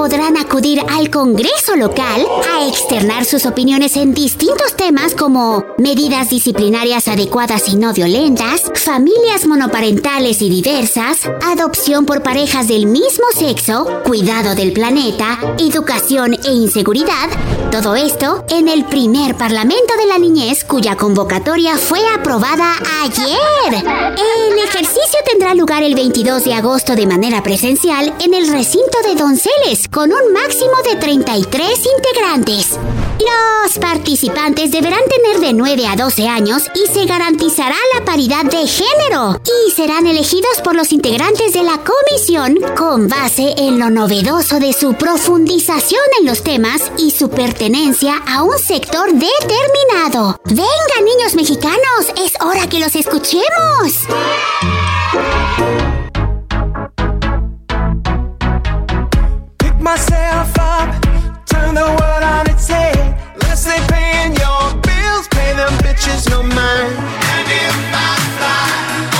Podrán acudir al Congreso local a externar sus opiniones en distintos temas como medidas disciplinarias adecuadas y no violentas, familias monoparentales y diversas, adopción por parejas del mismo sexo, cuidado del planeta, educación e inseguridad, todo esto en el primer Parlamento de la Niñez cuya convocatoria fue aprobada ayer. El ejercicio tendrá lugar el 22 de agosto de manera presencial en el recinto de Donceles con un máximo de 33 integrantes. Los participantes deberán tener de 9 a 12 años y se garantizará la paridad de género y serán elegidos por los integrantes de la comisión con base en lo novedoso de su profundización en los temas y su pertenencia a un sector determinado. Venga niños mexicanos, es hora que los escuchemos. Myself up, turn the world on its head. Paying your bills, pay them bitches no mind. And if I fly,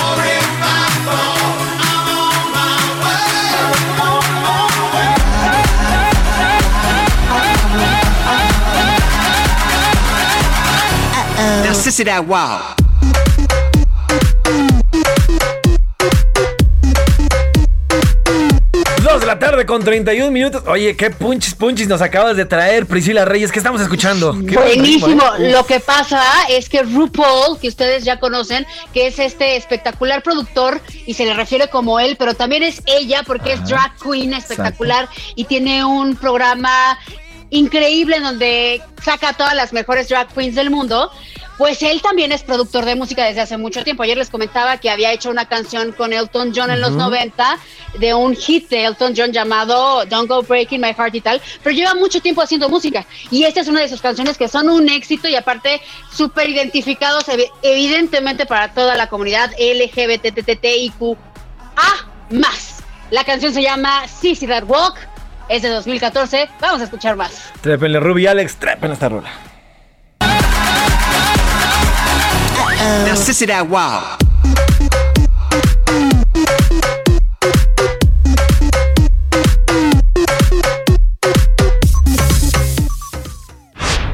or if I fall, I'm on my way. On my way. Uh-oh. Now sissy that wow. La tarde con 31 minutos. Oye, qué punchis punchis nos acabas de traer, Priscila Reyes. ¿Qué estamos escuchando? Qué Buenísimo. ritmo, ¿eh? Lo que pasa es que RuPaul, que ustedes ya conocen, que es este espectacular productor y se le refiere como él, pero también es ella porque es drag queen espectacular y tiene un programa increíble en donde saca todas las mejores drag queens del mundo. Pues él también es productor de música desde hace mucho tiempo. Ayer les comentaba que había hecho una canción con Elton John en los Ujú. 90 de un hit de Elton John llamado Don't Go Breaking My Heart y tal, pero lleva mucho tiempo haciendo música y esta es una de sus canciones que son un éxito y aparte súper identificados evi- evidentemente para toda la comunidad LGBTTIQ A más. La canción se llama Sissy That Walk, es de 2014, vamos a escuchar más. Trépenle, Ruby Alex, trépenle esta rola. Now sissy that wow.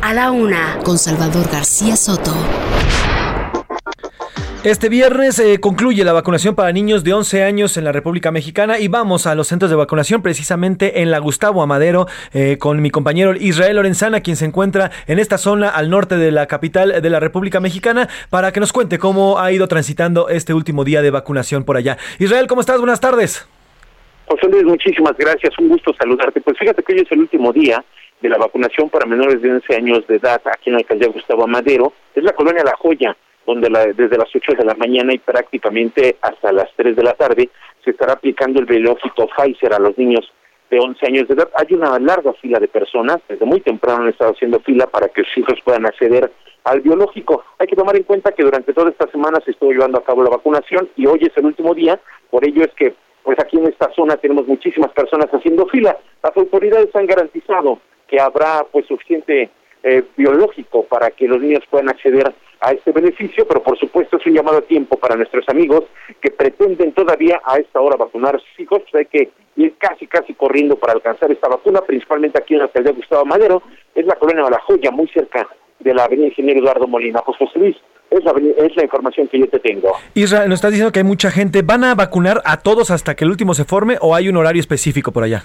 A la una, con Salvador García Soto. Este viernes eh, concluye la vacunación para niños de 11 años en la República Mexicana y vamos a los centros de vacunación precisamente en la Gustavo Amadero eh, con mi compañero Israel Lorenzana, quien se encuentra en esta zona al norte de la capital de la República Mexicana, para que nos cuente cómo ha ido transitando este último día de vacunación por allá. Israel, ¿cómo estás? Buenas tardes. José Luis, muchísimas gracias. Un gusto saludarte. Pues fíjate que hoy es el último día de la vacunación para menores de 11 años de edad aquí en la alcaldía Gustavo Amadero. Es la colonia La Joya, donde la- desde las 8 de la mañana y prácticamente hasta las 3 de la tarde se estará aplicando el biológico Pfizer a los niños de 11 años de edad. Hay una larga fila de personas. Desde muy temprano han estado haciendo fila para que sus hijos puedan acceder al biológico. Hay que tomar en cuenta que durante toda esta semana se estuvo llevando a cabo la vacunación y hoy es el último día. Por ello es que pues aquí en esta zona tenemos muchísimas personas haciendo fila. Las autoridades han garantizado que habrá pues suficiente eh, biológico para que los niños puedan acceder a este beneficio, pero por supuesto es un llamado a tiempo para nuestros amigos que pretenden todavía a esta hora vacunar a sus hijos, pues hay que ir casi casi corriendo para alcanzar esta vacuna, principalmente aquí en la alcaldía Gustavo Madero, es la colonia de La Joya, muy cerca de la avenida Ingeniero Eduardo Molina. Pues José Luis, es la, es la información que yo te tengo. Israel, nos estás diciendo que hay mucha gente. ¿Van a vacunar a todos hasta que el último se forme o hay un horario específico por allá?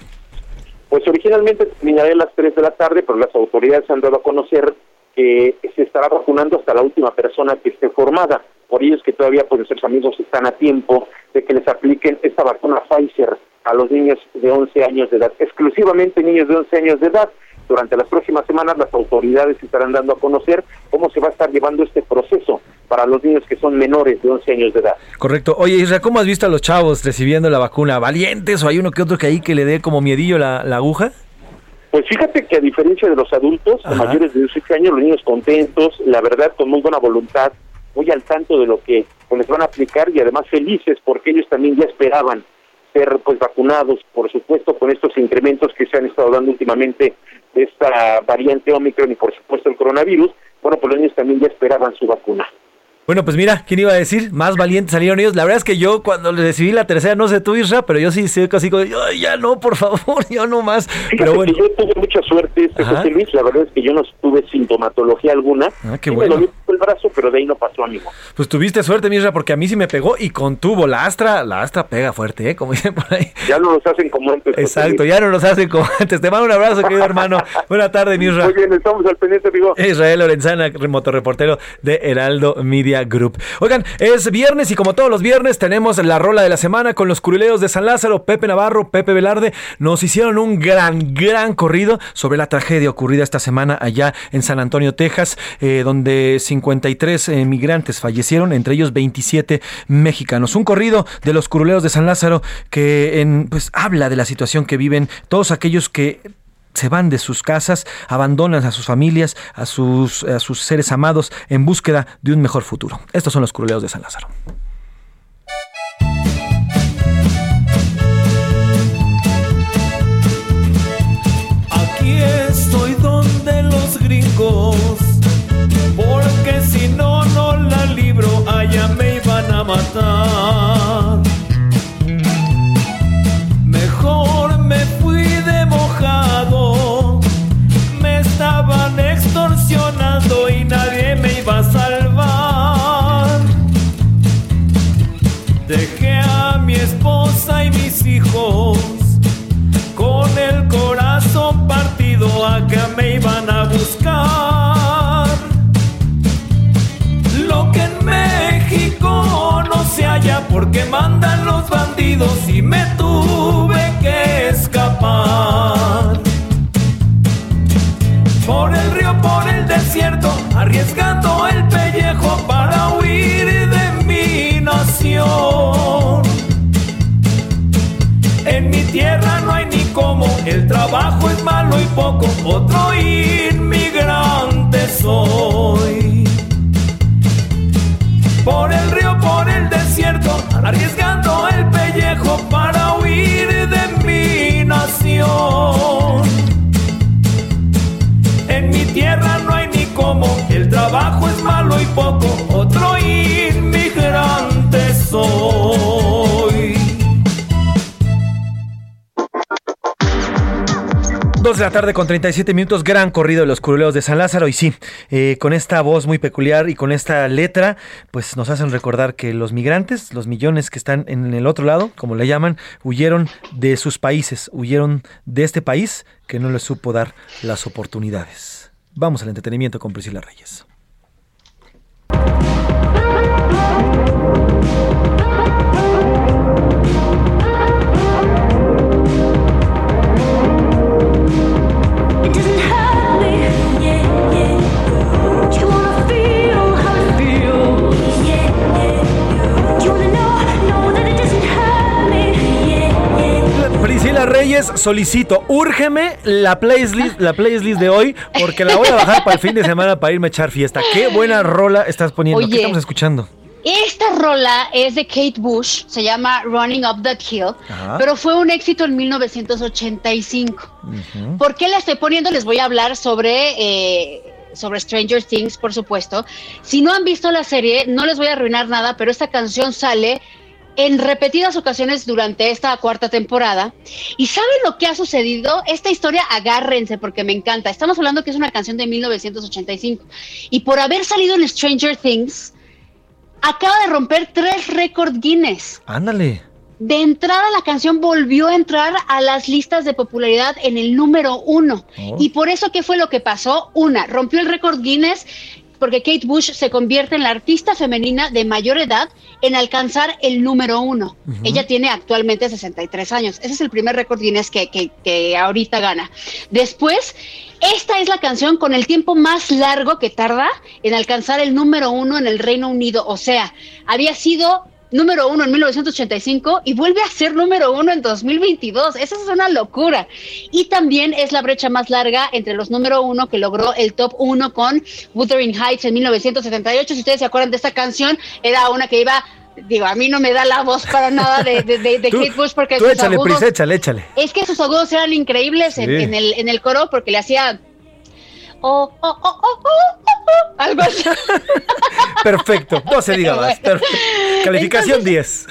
Pues originalmente terminaría a las 3 de la tarde, pero las autoridades han dado a conocer que se estará vacunando hasta la última persona que esté formada. Por ello es que todavía pues, nuestros amigos están a tiempo de que les apliquen esta vacuna Pfizer a los niños de 11 años de edad, exclusivamente niños de 11 años de edad. Durante las próximas semanas las autoridades estarán dando a conocer cómo se va a estar llevando este proceso para los niños que son menores de 11 años de edad. Correcto. Oye, Israel, ¿cómo has visto a los chavos recibiendo la vacuna? ¿Valientes o hay uno que otro que ahí que le dé como miedillo la, la aguja? Pues fíjate que a diferencia de los adultos, Ajá. mayores de 18 años, los niños contentos, la verdad con muy buena voluntad, muy al tanto de lo que pues, les van a aplicar y además felices porque ellos también ya esperaban ser pues vacunados, por supuesto con estos incrementos que se han estado dando últimamente de esta variante Omicron y por supuesto el coronavirus, bueno, pues los niños también ya esperaban su vacuna. Bueno, pues mira, ¿quién iba a decir? Más valientes salieron ellos. La verdad es que yo cuando les recibí la tercera, no sé tú, Isra, pero yo sí sé casi como, "Ay, ya no, por favor, ya no más. Fíjate Pero bueno. que yo tuve mucha suerte, este Ajá. José Luis, la verdad es que yo no tuve sintomatología alguna. Ah, qué Sí bueno. Me dolió el brazo, pero de ahí no pasó, amigo. Pues tuviste suerte, Misra, porque a mí sí me pegó y contuvo. La astra, la astra pega fuerte, ¿eh? Como dicen por ahí. Ya no los hacen como antes. Exacto, ya no nos hacen como antes. Te mando un abrazo, querido hermano. Buena tarde, Misra. Muy bien, estamos al pendiente, amigo. Israel Lorenzana, motorreportero de Heraldo Media Group. Oigan, es viernes y como todos los viernes tenemos la rola de la semana con los curuleos de San Lázaro, Pepe Navarro, Pepe Velarde. Nos hicieron un gran, gran corrido sobre la tragedia ocurrida esta semana allá en San Antonio, Texas, eh, donde 53 eh, migrantes fallecieron, entre ellos 27 mexicanos. Un corrido de los curuleos de San Lázaro que en, pues, habla de la situación que viven todos aquellos que se van de sus casas, abandonan a sus familias, a sus, a sus seres amados en búsqueda de un mejor futuro. Estos son los curuleos de San Lázaro. Aquí estoy donde los gringos, porque mandan los bandidos y me tuve que escapar. Por el río, por el desierto, arriesgando el pellejo para huir de mi nación. En mi tierra no hay ni cómo, el trabajo es malo y poco, otro inmigrante soy. Por el río, por el desierto, arriesgando el pellejo para huir de mi nación. En mi tierra no hay ni cómo, el trabajo es malo y poco, otro inmigrante Dos de la tarde con 37 minutos, gran corrido de los curuleos de San Lázaro. Y sí, eh, con esta voz muy peculiar y con esta letra, pues nos hacen recordar que los migrantes, los millones que están en el otro lado, como le llaman, huyeron de sus países, huyeron de este país que no les supo dar las oportunidades. Vamos al entretenimiento con Priscila Reyes. Reyes, solicito, úrgeme la playlist, la playlist de hoy, porque la voy a bajar para el fin de semana para irme a echar fiesta. Qué buena rola estás poniendo. ¿Qué Oye. estamos escuchando? Esta rola es de Kate Bush, se llama Running Up That Hill, Ajá. pero fue un éxito en 1985. ¿Por qué la estoy poniendo? Les voy a hablar sobre, eh, sobre Stranger Things, por supuesto. Si no han visto la serie, no les voy a arruinar nada, pero esta canción sale en repetidas ocasiones durante esta cuarta temporada. ¿Y saben lo que ha sucedido? Esta historia, agárrense porque me encanta. Estamos hablando que es una canción de 1985. Y por haber salido en Stranger Things, acaba de romper tres récords Guinness. Ándale. De entrada, la canción volvió a entrar a las listas de popularidad en el número uno. Oh. Y por eso, ¿qué fue lo que pasó? Una, rompió el récord Guinness porque Kate Bush se convierte en la artista femenina de mayor edad en alcanzar el número uno. Ella tiene actualmente 63 años. Ese es el primer récord Guinness que, que- que ahorita gana. Después, esta es la canción con el tiempo más largo que tarda en alcanzar el número uno en el Reino Unido. O sea, había sido número uno en 1985 y vuelve a ser número uno en 2022. Esa es una locura. Y también es la brecha más larga entre los número uno que logró el top uno con Wuthering Heights en 1978. Si ustedes se acuerdan de esta canción, era una que iba... Digo, a mí no me da la voz para nada de, de, de- de Tú- Kate Bush porque Tú sus échale, agudos- échale, échale. es que sus agudos eran increíbles en, en el, en el coro porque le hacía... Oh, oh, oh, oh, algo así. Perfecto, no se diga más. Calificación 10.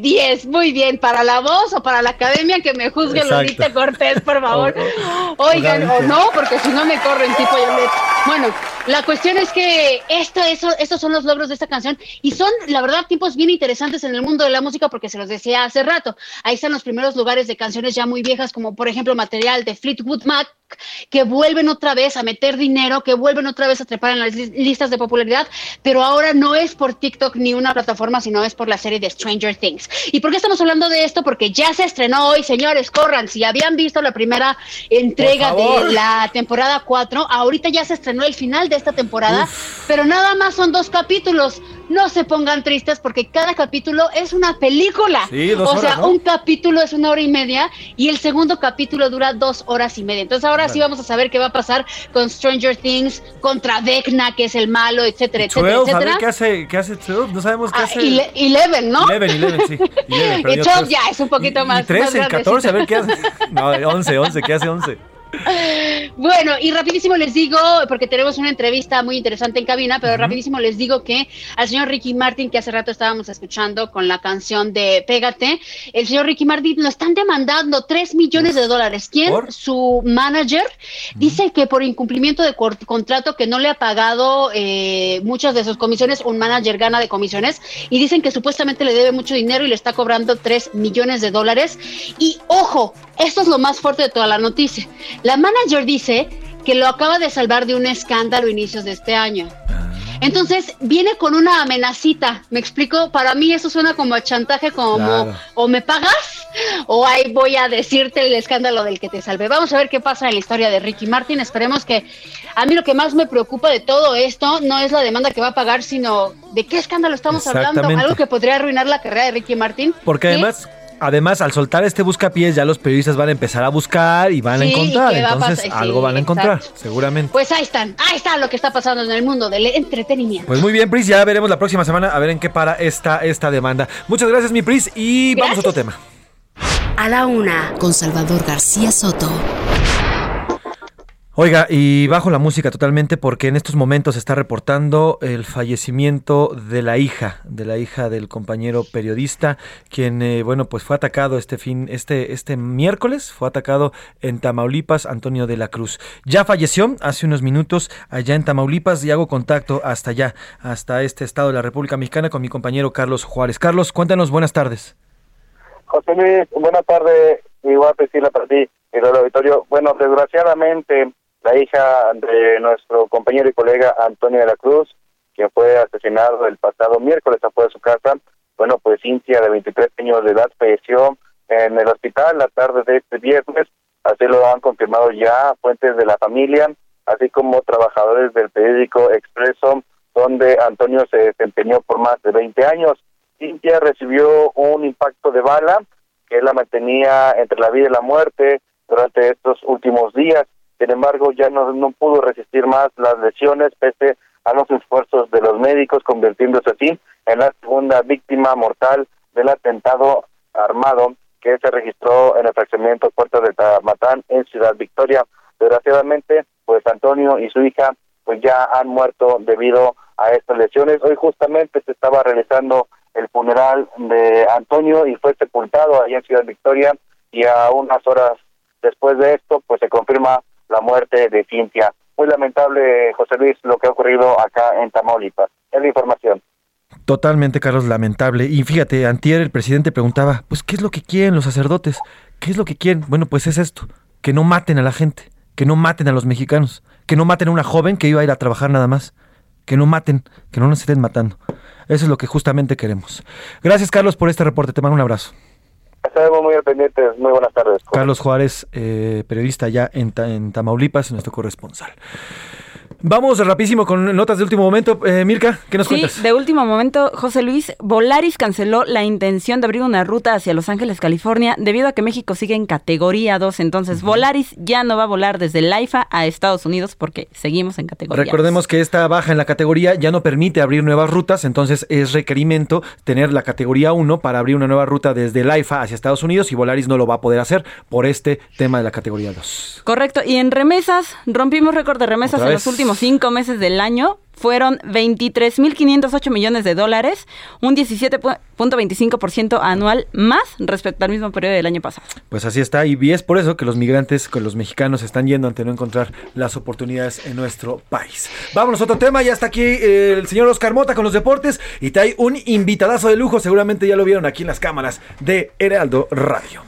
10, muy bien. ¿Para la voz o para la academia que me juzgue. Lolita Cortés, por favor? Oigan, o no, porque si no me corren tipo Yolette. Bueno, la cuestión es que esto, eso, estos son los logros de esta canción y son, la verdad, tiempos bien interesantes en el mundo de la música porque se los decía hace rato. Ahí están los primeros lugares de canciones ya muy viejas, como por ejemplo material de Fleetwood Mac, que vuelven otra vez a meter dinero, que vuelven otra vez a trepar en las li- listas de popularidad, pero ahora no es por TikTok ni una plataforma, sino es por la serie de Stranger Things. ¿Y por qué estamos hablando de esto? Porque ya se estrenó hoy, señores, corran, si habían visto la primera entrega de la temporada 4, ahorita ya se estrenó el final de esta temporada, pero nada más son dos capítulos. No se pongan tristes porque cada capítulo es una película. Sí, dos o sea, horas, ¿no? un capítulo es una hora y media y el segundo capítulo dura dos horas y media. Entonces ahora sí Órale. vamos a saber qué va a pasar con Stranger Things, contra Vecna, que es el malo, etcétera, etcétera, 12, a ver etcétera. qué hace, qué hace 12, no sabemos qué Ah, hace. Ele- Eleven, ¿no? Eleven, Eleven, sí. Eleven, Y perdió 12 tres. ya es un poquito más. Y 13, más y 14, a ver qué hace. No, 11, 11, ¿qué hace 11? Bueno, y rapidísimo les digo, porque tenemos una entrevista muy interesante en cabina, pero rapidísimo les digo que al señor Ricky Martin, que hace rato estábamos escuchando con la canción de Pégate, el señor Ricky Martin lo están demandando 3 millones de dólares. ¿Quién? ¿Por? Su manager dice que por incumplimiento de contrato que no le ha pagado eh, muchas de sus comisiones, un manager gana de comisiones y dicen que supuestamente le debe mucho dinero y le está cobrando 3 millones de dólares. Y ojo, esto es lo más fuerte de toda la noticia. La manager dice que lo acaba de salvar de un escándalo a inicios de este año. Entonces viene con una amenacita, me explico, para mí eso suena como a chantaje, como Claro. o me pagas o ahí voy a decirte el escándalo del que te salvé. Vamos a ver qué pasa en la historia de Ricky Martin. Esperemos que a mí lo que más me preocupa de todo esto no es la demanda que va a pagar, sino de qué escándalo estamos hablando. Algo que podría arruinar la carrera de Ricky Martin. Porque ¿Sí? además, además, al soltar este buscapiés, ya los periodistas van a empezar a buscar y van a encontrar. ¿y qué va a Entonces, algo Sí, van a encontrar, exacto. seguramente. Pues ahí están, ahí está lo que está pasando en el mundo del entretenimiento. Pues muy bien, Pris, ya veremos la próxima semana a ver en qué para esta, esta demanda. Muchas gracias, mi Pris, y vamos a otro tema. A la una, con Salvador García Soto. Oiga, y bajo la música totalmente porque en estos momentos se está reportando el fallecimiento de la hija, de la hija del compañero periodista, quien, eh, bueno, pues fue atacado este fin, este, este miércoles, fue atacado en Tamaulipas, Antonio de la Cruz. Ya falleció hace unos minutos allá en Tamaulipas y hago contacto hasta allá, hasta este estado de la República Mexicana con mi compañero Carlos Juárez. Carlos, cuéntanos, buenas tardes. José Luis, buena tarde, igual Priscila para ti y el auditorio. Bueno, desgraciadamente, la hija de nuestro compañero y colega Antonio de la Cruz, quien fue asesinado el pasado miércoles afuera de su casa, bueno, pues Cintia, de 23 años de edad, falleció en el hospital la tarde de este viernes. Así lo han confirmado ya fuentes de la familia, así como trabajadores del periódico Expreso, donde Antonio se desempeñó por más de 20 años. Cintia recibió un impacto de bala que la mantenía entre la vida y la muerte durante estos últimos días. Sin embargo, ya no, no pudo resistir más las lesiones pese a los esfuerzos de los médicos, convirtiéndose así en la segunda víctima mortal del atentado armado que se registró en el fraccionamiento Puerto de Tamatán en Ciudad Victoria. Desgraciadamente, pues Antonio y su hija pues ya han muerto debido a estas lesiones. Hoy justamente se estaba realizando el funeral de Antonio y fue sepultado ahí en Ciudad Victoria y a unas horas después de esto pues se confirma la muerte de Cintia. Muy lamentable, José Luis, lo que ha ocurrido acá en Tamaulipas. Es la información. Totalmente, Carlos, lamentable. Y fíjate, antier el presidente preguntaba, pues, ¿qué es lo que quieren los sacerdotes? ¿Qué es lo que quieren? Bueno, pues es esto, que no maten a la gente, que no maten a los mexicanos, que no maten a una joven que iba a ir a trabajar nada más, que no maten, que no nos estén matando. Eso es lo que justamente queremos. Gracias, Carlos, por este reporte. Te mando un abrazo. Estaremos muy al pendientes. Muy buenas tardes. Carlos Juárez, eh, periodista allá en, en Tamaulipas, nuestro corresponsal. Vamos rapidísimo con notas de último momento. Eh, Mirka, ¿qué nos Sí, cuentas? de último momento, José Luis, Volaris canceló la intención de abrir una ruta hacia Los Ángeles, California, debido a que México sigue en categoría 2. Entonces, Volaris ya no va a volar desde el AIFA a Estados Unidos porque seguimos en categoría Recordemos que esta baja en la categoría ya no permite abrir nuevas rutas, entonces es requerimiento tener la categoría 1 para abrir una nueva ruta desde el AIFA hacia Estados Unidos y Volaris no lo va a poder hacer por este tema de la categoría 2. Correcto. Y en remesas, rompimos récord de remesas en los últimos cinco meses del año. Fueron 23.508 millones de dólares, un 17.25% anual más respecto al mismo periodo del año pasado. Pues así está y es por eso que los migrantes, que los mexicanos están yendo ante no encontrar las oportunidades en nuestro país. Vámonos a otro tema, ya está aquí eh, el señor Oscar Mota con los deportes y trae un invitadazo de lujo, seguramente ya lo vieron aquí en las cámaras de Heraldo Radio.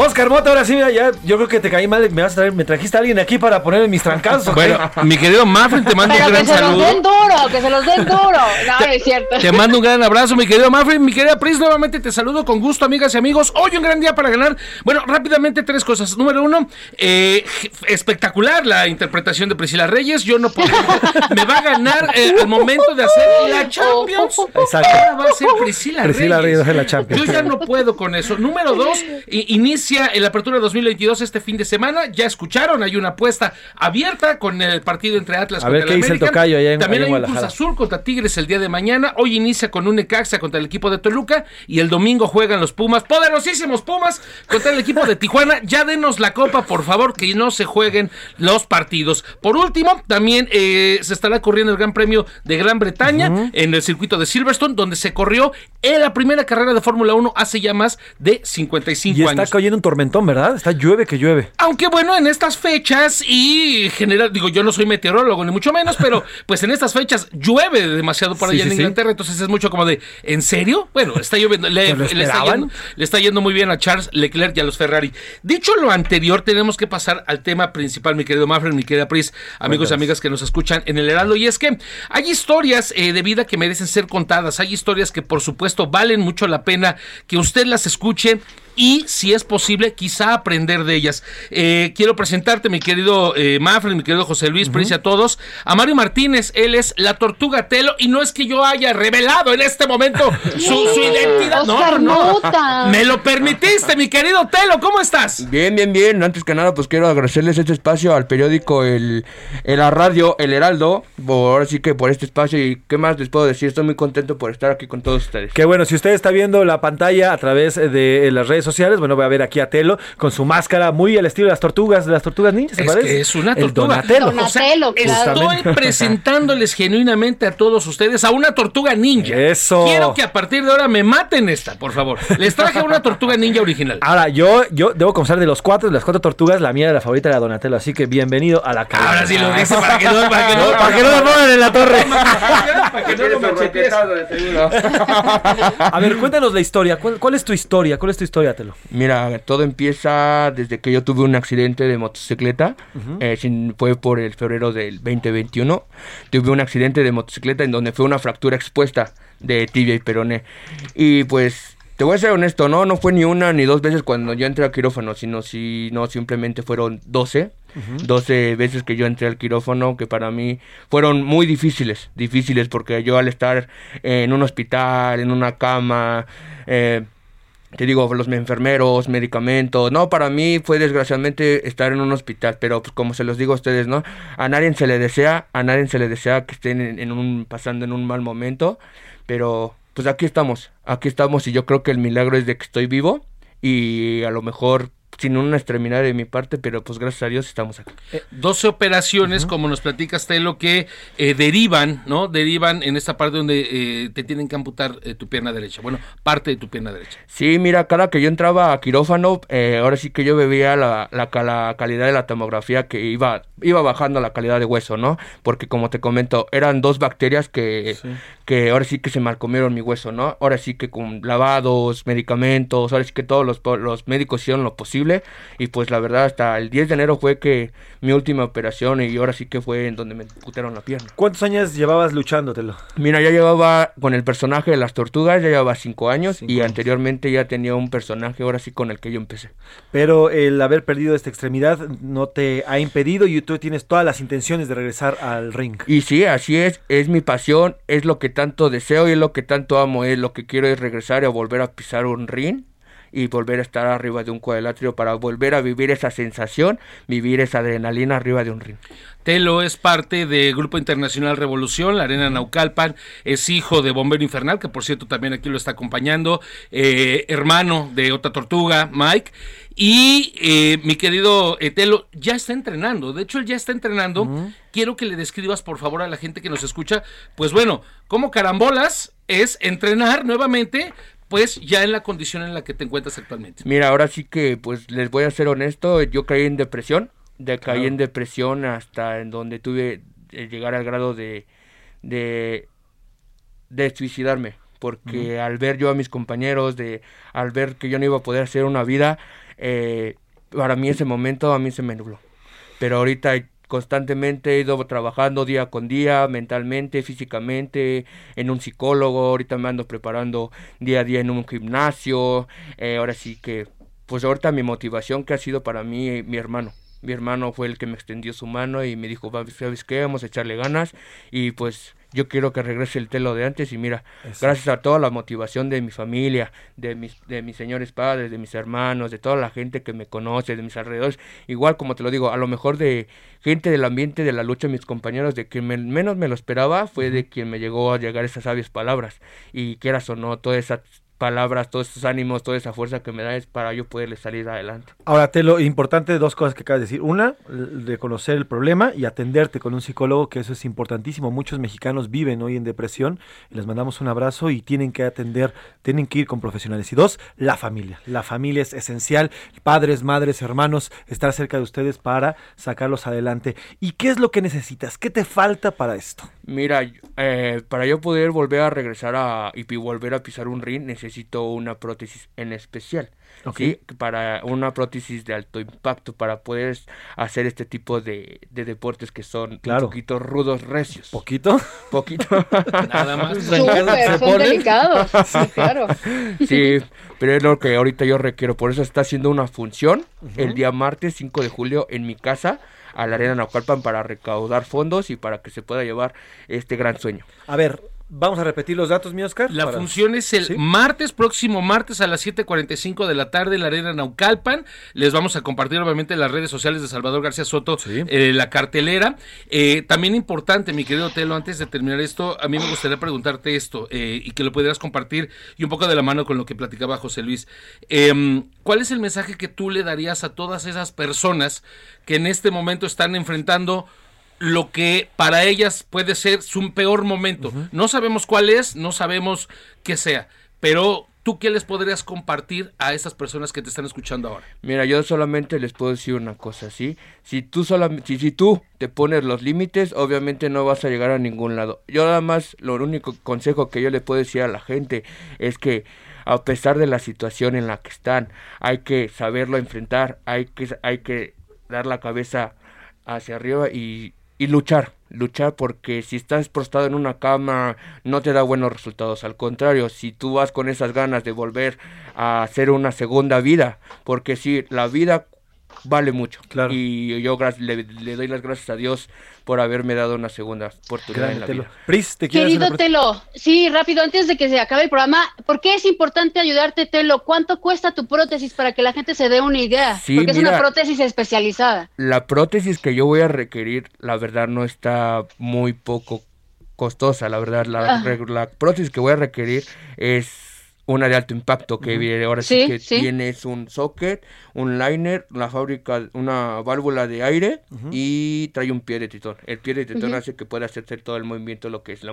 Oscar Mota, ahora sí, mira, ya, yo creo que te caí mal, me vas a traer, me trajiste a alguien aquí para ponerme mis trancazos. Bueno, mi querido Mafren, te mando Pero un que gran se los saludo. den duro, que se los den duro. No, no es cierto. Te mando un gran abrazo, mi querido Mafren, mi querida Pris, nuevamente te saludo con gusto, amigas y amigos. Hoy un gran día para ganar. Bueno, rápidamente tres cosas. Número uno, eh, espectacular la interpretación de Priscila Reyes. Yo no puedo. me va a ganar eh, al momento de hacer la Champions. Exacto. Ahora va a ser Priscila, Priscila Reyes Reyes. la Champions. Yo ya no puedo con eso. Número dos, i- inicia el Apertura 2022 este fin de semana. Ya escucharon, hay una apuesta abierta con el partido entre Atlas A ver contra qué dice el tocayo allá en- También allá en hay un Cruz. Azul contra Tigres el día de mañana. Hoy inicia con un Necaxa contra el equipo de Toluca. Y el domingo juegan los Pumas, poderosísimos Pumas, contra el equipo de Tijuana. Ya denos la copa, por favor, que no se jueguen los partidos. Por último, también eh, se estará corriendo el Gran Premio de Gran Bretaña en el circuito de Silverstone, donde se corrió en la primera carrera de Fórmula 1 hace ya más de 55 Y está años. Viene un tormentón, ¿verdad? Está llueve que llueve. Aunque bueno, en estas fechas y general, digo, yo no soy meteorólogo ni mucho menos, pero pues en estas fechas llueve demasiado por allá sí, en sí. Inglaterra, entonces es mucho como de, ¿en serio? Bueno, está lloviendo, le, ¿Pues lo le está yendo, le está yendo muy bien a Charles Leclerc y a los Ferrari. Dicho lo anterior, tenemos que pasar al tema principal, mi querido Mafren, mi querida Pris, amigos y amigas que nos escuchan en el Heraldo, y es que hay historias eh, de vida que merecen ser contadas, hay historias que por supuesto valen mucho la pena que usted las escuche y si es posible quizá aprender de ellas. Eh, quiero presentarte mi querido eh, Mafren, mi querido José Luis, Pris y a todos, a Mario Martínez, él es la tortuga Telo y no es que yo haya revelado en este momento su, su identidad, no, no, me lo permitiste mi querido Telo, ¿cómo estás? Bien, bien, bien. Antes que nada, pues quiero agradecerles este espacio al periódico, el, el la radio, el Heraldo, por, ahora sí que por este espacio y qué más les puedo decir. Estoy muy contento por estar aquí con todos ustedes. Que bueno, si usted está viendo la pantalla a través de las redes sociales, bueno, va a ver aquí a Telo con su máscara muy al estilo de las tortugas, de las tortugas ninjas, ¿se Es parece? que es una El tortuga. Donatello. O sea, Donatello, claro. estoy presentándoles genuinamente a todos ustedes a una tortuga ninja. Eso. Quiero que a partir de ahora me maten esta, por favor. Les traje una tortuga ninja original. Ahora, yo, yo debo confesar de los cuatro, de las cuatro tortugas, la mía era la favorita era Donatello, así que bienvenido a la casa. Ahora sí lo dice para que no, para que no, para que no me pongan en la torre. para que no lo machetees. A ver, cuéntanos la historia. ¿Cuál, cuál es tu historia? ¿Cuál es tu historia, Mira, todo empieza desde que yo tuve un accidente de motocicleta. Eh, sin- fue por el febrero del 2021. Tuve un accidente de motocicleta en donde fue una fractura expuesta de tibia y peroné. Y pues, te voy a ser honesto, no, no fue ni una ni dos veces cuando yo entré al quirófano, sino si no, simplemente fueron 12. 12 veces que yo entré al quirófano que para mí fueron muy difíciles, difíciles porque yo al estar en un hospital, en una cama, eh, te digo, los enfermeros, medicamentos, no, para mí fue desgraciadamente estar en un hospital, pero pues como se los digo a ustedes, ¿no? A nadie se le desea, a nadie se le desea que estén en, en un, pasando en un mal momento, pero pues aquí estamos, aquí estamos y yo creo que el milagro es de que estoy vivo y a lo mejor sin una extremidad de mi parte, pero pues gracias a Dios estamos aquí. 12 operaciones, como nos platicas, Telo, que eh, derivan, ¿no? Derivan en esta parte donde eh, te tienen que amputar eh, tu pierna derecha. Bueno, parte de tu pierna derecha. Sí, mira, cada que yo entraba a quirófano, eh, ahora sí que yo veía la, la calidad de la tomografía que iba, iba bajando la calidad de hueso, ¿no? Porque como te comento, eran dos bacterias que, que ahora sí que se malcomieron mi hueso, ¿no? Ahora sí que con lavados, medicamentos, ahora sí que todos los, los médicos hicieron lo posible y pues la verdad hasta el 10 de enero fue que mi última operación y ahora sí que fue en donde me amputaron la pierna. ¿Cuántos años llevabas luchándotelo? Mira, ya llevaba con el personaje de las tortugas, ya llevaba cinco años y anteriormente ya tenía un personaje ahora sí con el que yo empecé. Pero el haber perdido esta extremidad no te ha impedido y tú tienes todas las intenciones de regresar al ring. Y sí, así es, es mi pasión, es lo que tanto deseo y lo que tanto amo, es lo que quiero es regresar y volver a pisar un ring y volver a estar arriba de un cuadrilátero para volver a vivir esa sensación, vivir esa adrenalina arriba de un ring. Telo es parte del Grupo Internacional Revolución, la Arena Naucalpan, es hijo de Bombero Infernal, que por cierto también aquí lo está acompañando, eh, hermano de otra tortuga, Mike, y eh, mi querido eh, Telo ya está entrenando, de hecho él ya está entrenando, quiero que le describas por favor a la gente que nos escucha, pues bueno, como carambolas es entrenar nuevamente, pues ya en la condición en la que te encuentras actualmente. Mira, ahora sí que pues les voy a ser honesto, yo caí en depresión, de caí Claro. en depresión hasta en donde tuve eh, llegar al grado de de de suicidarme, porque al ver yo a mis compañeros, de al ver que yo no iba a poder hacer una vida, eh, para mí ese momento a mí se me nubló. Pero ahorita constantemente he ido trabajando día con día, mentalmente, físicamente, en un psicólogo, ahorita me ando preparando día a día en un gimnasio, eh, ahora sí que, pues ahorita mi motivación que ha sido para mí eh, mi hermano. Mi hermano fue el que me extendió su mano y me dijo, "Va, ¿sabes qué? Vamos a echarle ganas y pues yo quiero que regrese el telo de antes y mira, gracias a toda la motivación de mi familia, de mis, de mis señores padres, de mis hermanos, de toda la gente que me conoce, de mis alrededores, igual como te lo digo, a lo mejor de gente del ambiente de la lucha, mis compañeros, de quien me- menos me lo esperaba, fue de quien me llegó a llegar esas sabias palabras y quieras o no, toda esa palabras, todos esos ánimos, toda esa fuerza que me da es para yo poderle salir adelante. Ahora, te lo importante, dos cosas que acabas de decir. Una, reconocer el problema y atenderte con un psicólogo, que eso es importantísimo. Muchos mexicanos viven hoy en depresión les mandamos un abrazo y tienen que atender, tienen que ir con profesionales. Y dos, la familia. La familia es esencial. Padres, madres, hermanos, estar cerca de ustedes para sacarlos adelante. ¿Y qué es lo que necesitas? ¿Qué te falta para esto? Mira, eh, para yo poder volver a regresar a y pi- volver a pisar un ring necesito una prótesis en especial. Ok. ¿sí? Para una prótesis de alto impacto para poder hacer este tipo de, de deportes que son Claro. un poquito rudos, recios. ¿Poquito? Poquito. Nada más. Súper, son delicados. Sí, claro. Sí, pero es lo que ahorita yo requiero. Por eso está haciendo una función el día martes 5 de julio en mi casa a la Arena Naucalpan para recaudar fondos y para que se pueda llevar este gran sueño. A ver, vamos a repetir los datos, mi Oscar. La para- función es el ¿Sí? martes, próximo martes a las 7.45 de la tarde en la Arena Naucalpan. Les vamos a compartir obviamente en las redes sociales de Salvador García Soto eh, la cartelera. Eh, también importante, mi querido Telo, antes de terminar esto, a mí me gustaría preguntarte esto eh, y que lo pudieras compartir y un poco de la mano con lo que platicaba José Luis. Em, ¿Cuál es el mensaje que tú le darías a todas esas personas que en este momento están enfrentando lo que para ellas puede ser su peor momento. No sabemos cuál es, no sabemos qué sea, pero tú qué les podrías compartir a esas personas que te están escuchando ahora. Mira, yo solamente les puedo decir una cosa, ¿sí? Si tú solamente, si, si tú te pones los límites, obviamente no vas a llegar a ningún lado. Yo nada más, lo único consejo que yo le puedo decir a la gente es que a pesar de la situación en la que están, hay que saberlo enfrentar, hay que, hay que dar la cabeza hacia arriba y, y luchar, luchar porque si estás prostrado en una cama no te da buenos resultados, al contrario, si tú vas con esas ganas de volver a hacer una segunda vida, porque si la vida vale mucho y yo le, le doy las gracias a Dios por haberme dado una segunda oportunidad en la Telo. vida. Pris, te quiero hacer Querido Telo, sí, rápido, antes de que se acabe el programa, ¿por qué es importante ayudarte, Telo? ¿Cuánto cuesta tu prótesis para que la gente se dé una idea? Sí, Porque es una prótesis especializada. La prótesis que yo voy a requerir, la verdad, no está muy poco costosa, la verdad. La, re- la prótesis que voy a requerir es una de alto impacto que viene ahora sí, Sí, que sí. tiene es un socket, un liner, la fábrica, una válvula de aire y trae un pie de tritón. El pie de tritón Ujú. hace que pueda hacerse todo el movimiento lo que es la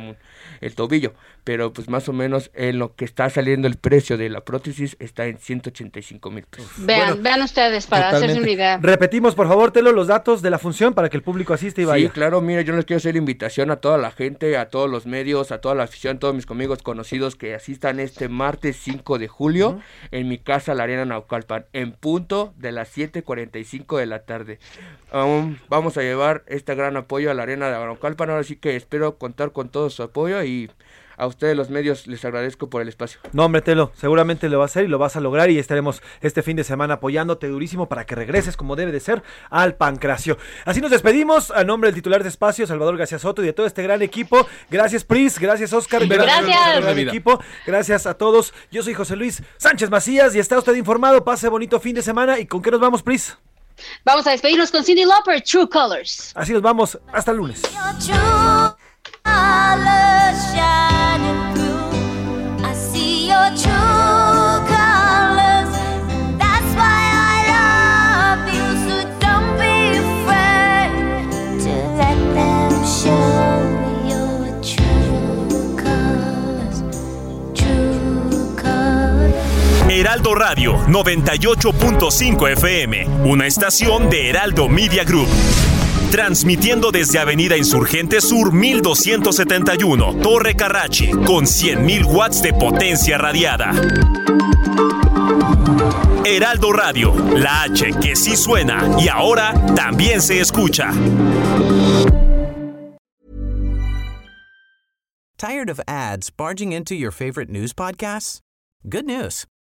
el tobillo, pero pues más o menos en lo que está saliendo el precio de la prótesis está en 185 mil pesos. Vean, vean ustedes para hacerse una Totalmente. idea. Repetimos, por favor, Telo, los datos de la función para que el público asiste y vaya. Sí, claro, mira, yo les quiero hacer la invitación a toda la gente, a todos los medios, a toda la afición, a todos mis amigos conocidos que asistan este martes 5 de julio en mi casa, la Arena Naucalpan, en punto de las 7.45 de la tarde. Um, vamos a llevar este gran apoyo a la Arena de Naucalpan, ahora sí que espero contar con todo su apoyo y a ustedes los medios les agradezco por el espacio. No, hombre, Telo, seguramente lo vas a hacer y lo vas a lograr y estaremos este fin de semana apoyándote durísimo para que regreses como debe de ser al Pancracio. Así nos despedimos a nombre del titular de espacio, Salvador García Soto y de todo este gran equipo. Gracias, Pris, gracias, Oscar. Gracias. al gran equipo. Gracias a todos. Yo soy José Luis Sánchez Macías y está usted informado. Pase bonito fin de semana y ¿con qué nos vamos, Pris? Vamos a despedirnos con Cindy Lauper, True Colors. Así nos vamos. Hasta el lunes. Heraldo Radio 98.5 FM, una estación de Heraldo Media Group. Transmitiendo desde Avenida Insurgente Sur 1271, Torre Carrachi, con 100.000 watts de potencia radiada. Heraldo Radio, la H que sí suena y ahora también se escucha. Tired of ads barging into your favorite news podcasts? Good news.